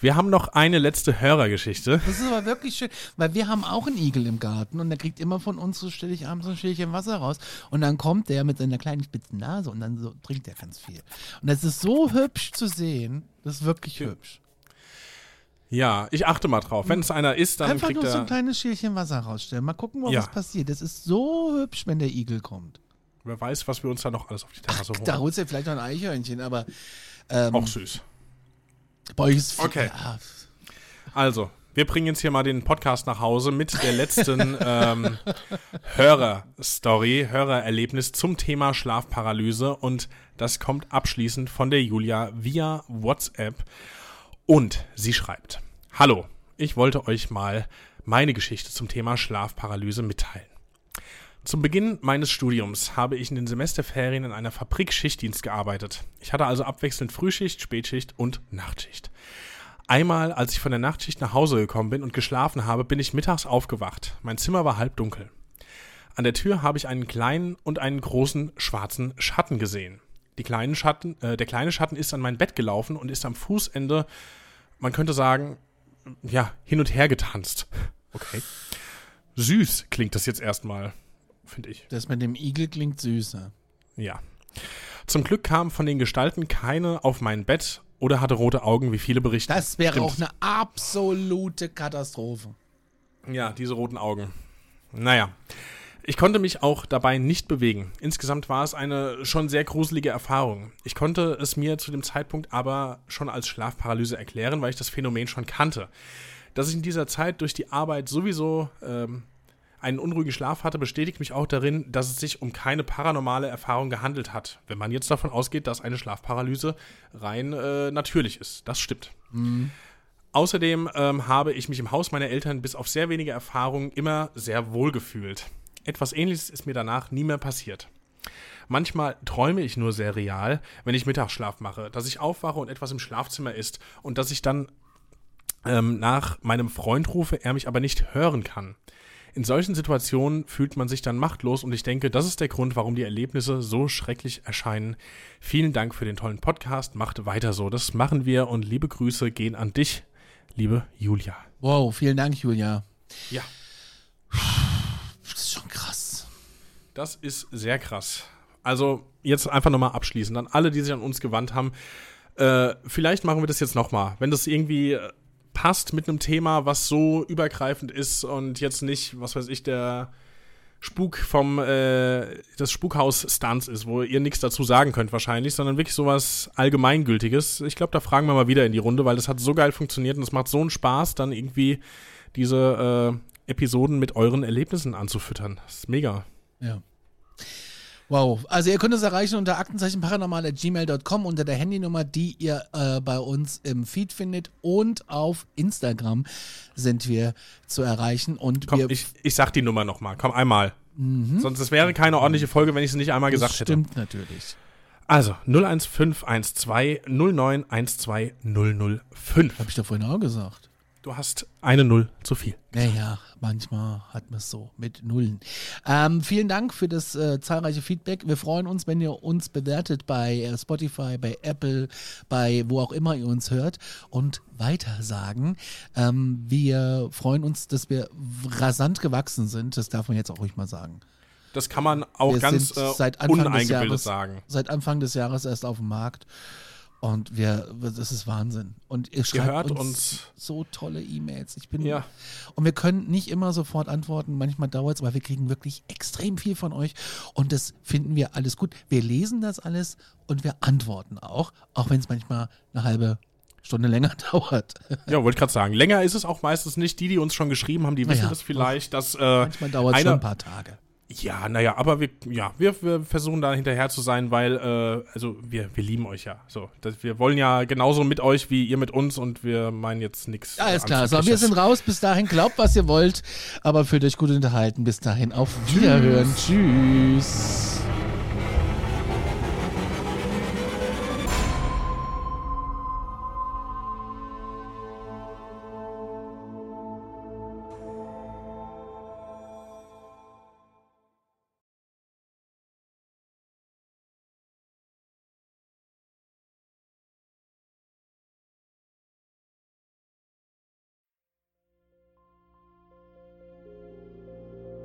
Wir haben noch eine letzte Hörergeschichte.
Das ist aber wirklich schön, weil wir haben auch einen Igel im Garten und der kriegt immer von uns so stelle ich abends so ein Schälchen Wasser raus und dann kommt der mit seiner kleinen spitzen Nase und dann so trinkt er ganz viel. Und das ist so hübsch zu sehen, das ist wirklich hübsch.
Ja, ich achte mal drauf. Wenn es einer ist, dann
Einfach
kriegt
nur so ein kleines Schälchen Wasser rausstellen. Mal gucken, was
Ja.
passiert. Das ist so hübsch, wenn der Igel kommt.
Wer weiß, was wir uns da noch alles auf die Terrasse holen.
Da holst du vielleicht noch ein Eichhörnchen, aber ähm,
Auch süß.
Bei euch ist
Okay.
Ja,
Also, wir bringen jetzt hier mal den Podcast nach Hause mit der letzten ähm, Hörer-Story, Hörererlebnis zum Thema Schlafparalyse und das kommt abschließend von der Julia via WhatsApp und sie schreibt: Hallo, ich wollte euch mal meine Geschichte zum Thema Schlafparalyse mitteilen. Zum Beginn meines Studiums habe ich in den Semesterferien in einer Fabrik Schichtdienst gearbeitet. Ich hatte also abwechselnd Frühschicht, Spätschicht und Nachtschicht. Einmal, als ich von der Nachtschicht nach Hause gekommen bin und geschlafen habe, bin ich mittags aufgewacht. Mein Zimmer war halb dunkel. An der Tür habe ich einen kleinen und einen großen schwarzen Schatten gesehen. Die kleinen Schatten, äh, der kleine Schatten ist an mein Bett gelaufen und ist am Fußende, man könnte sagen, ja, hin und her getanzt. Okay. Süß klingt das jetzt erstmal, finde ich.
das mit dem Igel klingt süßer.
Ja. Zum Glück kamen von den Gestalten keine auf mein Bett oder hatte rote Augen, wie viele berichten.
Das wäre
Stimmt.
auch eine absolute Katastrophe.
Ja, diese roten Augen. Naja. Ich konnte mich auch dabei nicht bewegen. Insgesamt war es eine schon sehr gruselige Erfahrung. Ich konnte es mir zu dem Zeitpunkt aber schon als Schlafparalyse erklären, weil ich das Phänomen schon kannte. Dass ich in dieser Zeit durch die Arbeit sowieso ähm, einen unruhigen Schlaf hatte, bestätigt mich auch darin, dass es sich um keine paranormale Erfahrung gehandelt hat. Wenn man jetzt davon ausgeht, dass eine Schlafparalyse rein äh, natürlich ist. Das stimmt. Außerdem ähm, habe ich mich im Haus meiner Eltern bis auf sehr wenige Erfahrungen immer sehr wohl gefühlt. Etwas ähnliches ist mir danach nie mehr passiert. Manchmal träume ich nur sehr real, wenn ich Mittagsschlaf mache, dass ich aufwache und etwas im Schlafzimmer ist und dass ich dann ähm, nach meinem Freund rufe, er mich aber nicht hören kann. In solchen Situationen fühlt man sich dann machtlos und ich denke, das ist der Grund, warum die Erlebnisse so schrecklich erscheinen. Vielen Dank für den tollen Podcast, macht weiter so. Das machen wir und liebe Grüße gehen an dich, liebe Julia.
Wow, vielen Dank, Julia.
Ja,
Das ist schon krass.
das ist sehr krass. Also jetzt einfach nochmal abschließend an alle, die sich an uns gewandt haben. Äh, vielleicht machen wir das jetzt nochmal. Wenn das irgendwie äh, passt mit einem Thema, was so übergreifend ist und jetzt nicht, was weiß ich, der Spuk vom, äh, das Spukhaus Stunts ist, wo ihr nichts dazu sagen könnt wahrscheinlich, sondern wirklich sowas Allgemeingültiges. Ich glaube, da fragen wir mal wieder in die Runde, weil das hat so geil funktioniert und es macht so einen Spaß, dann irgendwie diese äh, Episoden mit euren Erlebnissen anzufüttern. Das ist mega.
Ja. Wow. Also ihr könnt uns erreichen unter aktenzeichenparanormal.gmail.com unter der Handynummer, die ihr äh, bei uns im Feed findet und auf Instagram sind wir zu erreichen und
Komm,
wir
ich, ich sag die Nummer nochmal. Komm, einmal. Sonst es wäre keine ordentliche Folge, wenn ich es nicht einmal gesagt
das
hätte.
stimmt natürlich.
Also 01512 0912 005.
Habe ich doch vorhin auch gesagt.
Du hast eine Null zu viel.
Naja, manchmal hat man es so mit Nullen. Ähm, vielen Dank für das äh, zahlreiche Feedback. Wir freuen uns, wenn ihr uns bewertet bei äh, Spotify, bei Apple, bei wo auch immer ihr uns hört und weitersagen. Ähm, wir freuen uns, dass wir rasant gewachsen sind. Das darf man jetzt auch ruhig mal sagen.
Das kann man auch
wir
ganz äh, uneingebildet
Jahres
sagen.
Seit Anfang des Jahres erst auf dem Markt. Und wir, das ist Wahnsinn. Und ihr schreibt uns,
uns-
so tolle E-Mails. Ich bin
Ja.
und wir können nicht immer sofort antworten. Manchmal dauert es, aber wir kriegen wirklich extrem viel von euch. Und das finden wir alles gut. Wir lesen das alles und wir antworten auch, auch wenn es manchmal eine halbe Stunde länger dauert.
Ja, wollte ich gerade sagen. Länger ist es auch meistens nicht. Die, die uns schon geschrieben haben, die wissen
Naja,
das vielleicht, dass äh,
Manchmal dauert es ein paar Tage.
Ja, naja, aber wir, ja, wir, wir versuchen da hinterher zu sein, weil, äh, also wir, wir lieben euch ja. So, das, wir wollen ja genauso mit euch wie ihr mit uns und wir meinen jetzt nichts.
Alles klar, so, wir sind raus. Bis dahin glaubt, was ihr wollt, aber fühlt euch gut unterhalten. Bis dahin, auf Wiederhören. Tschüss.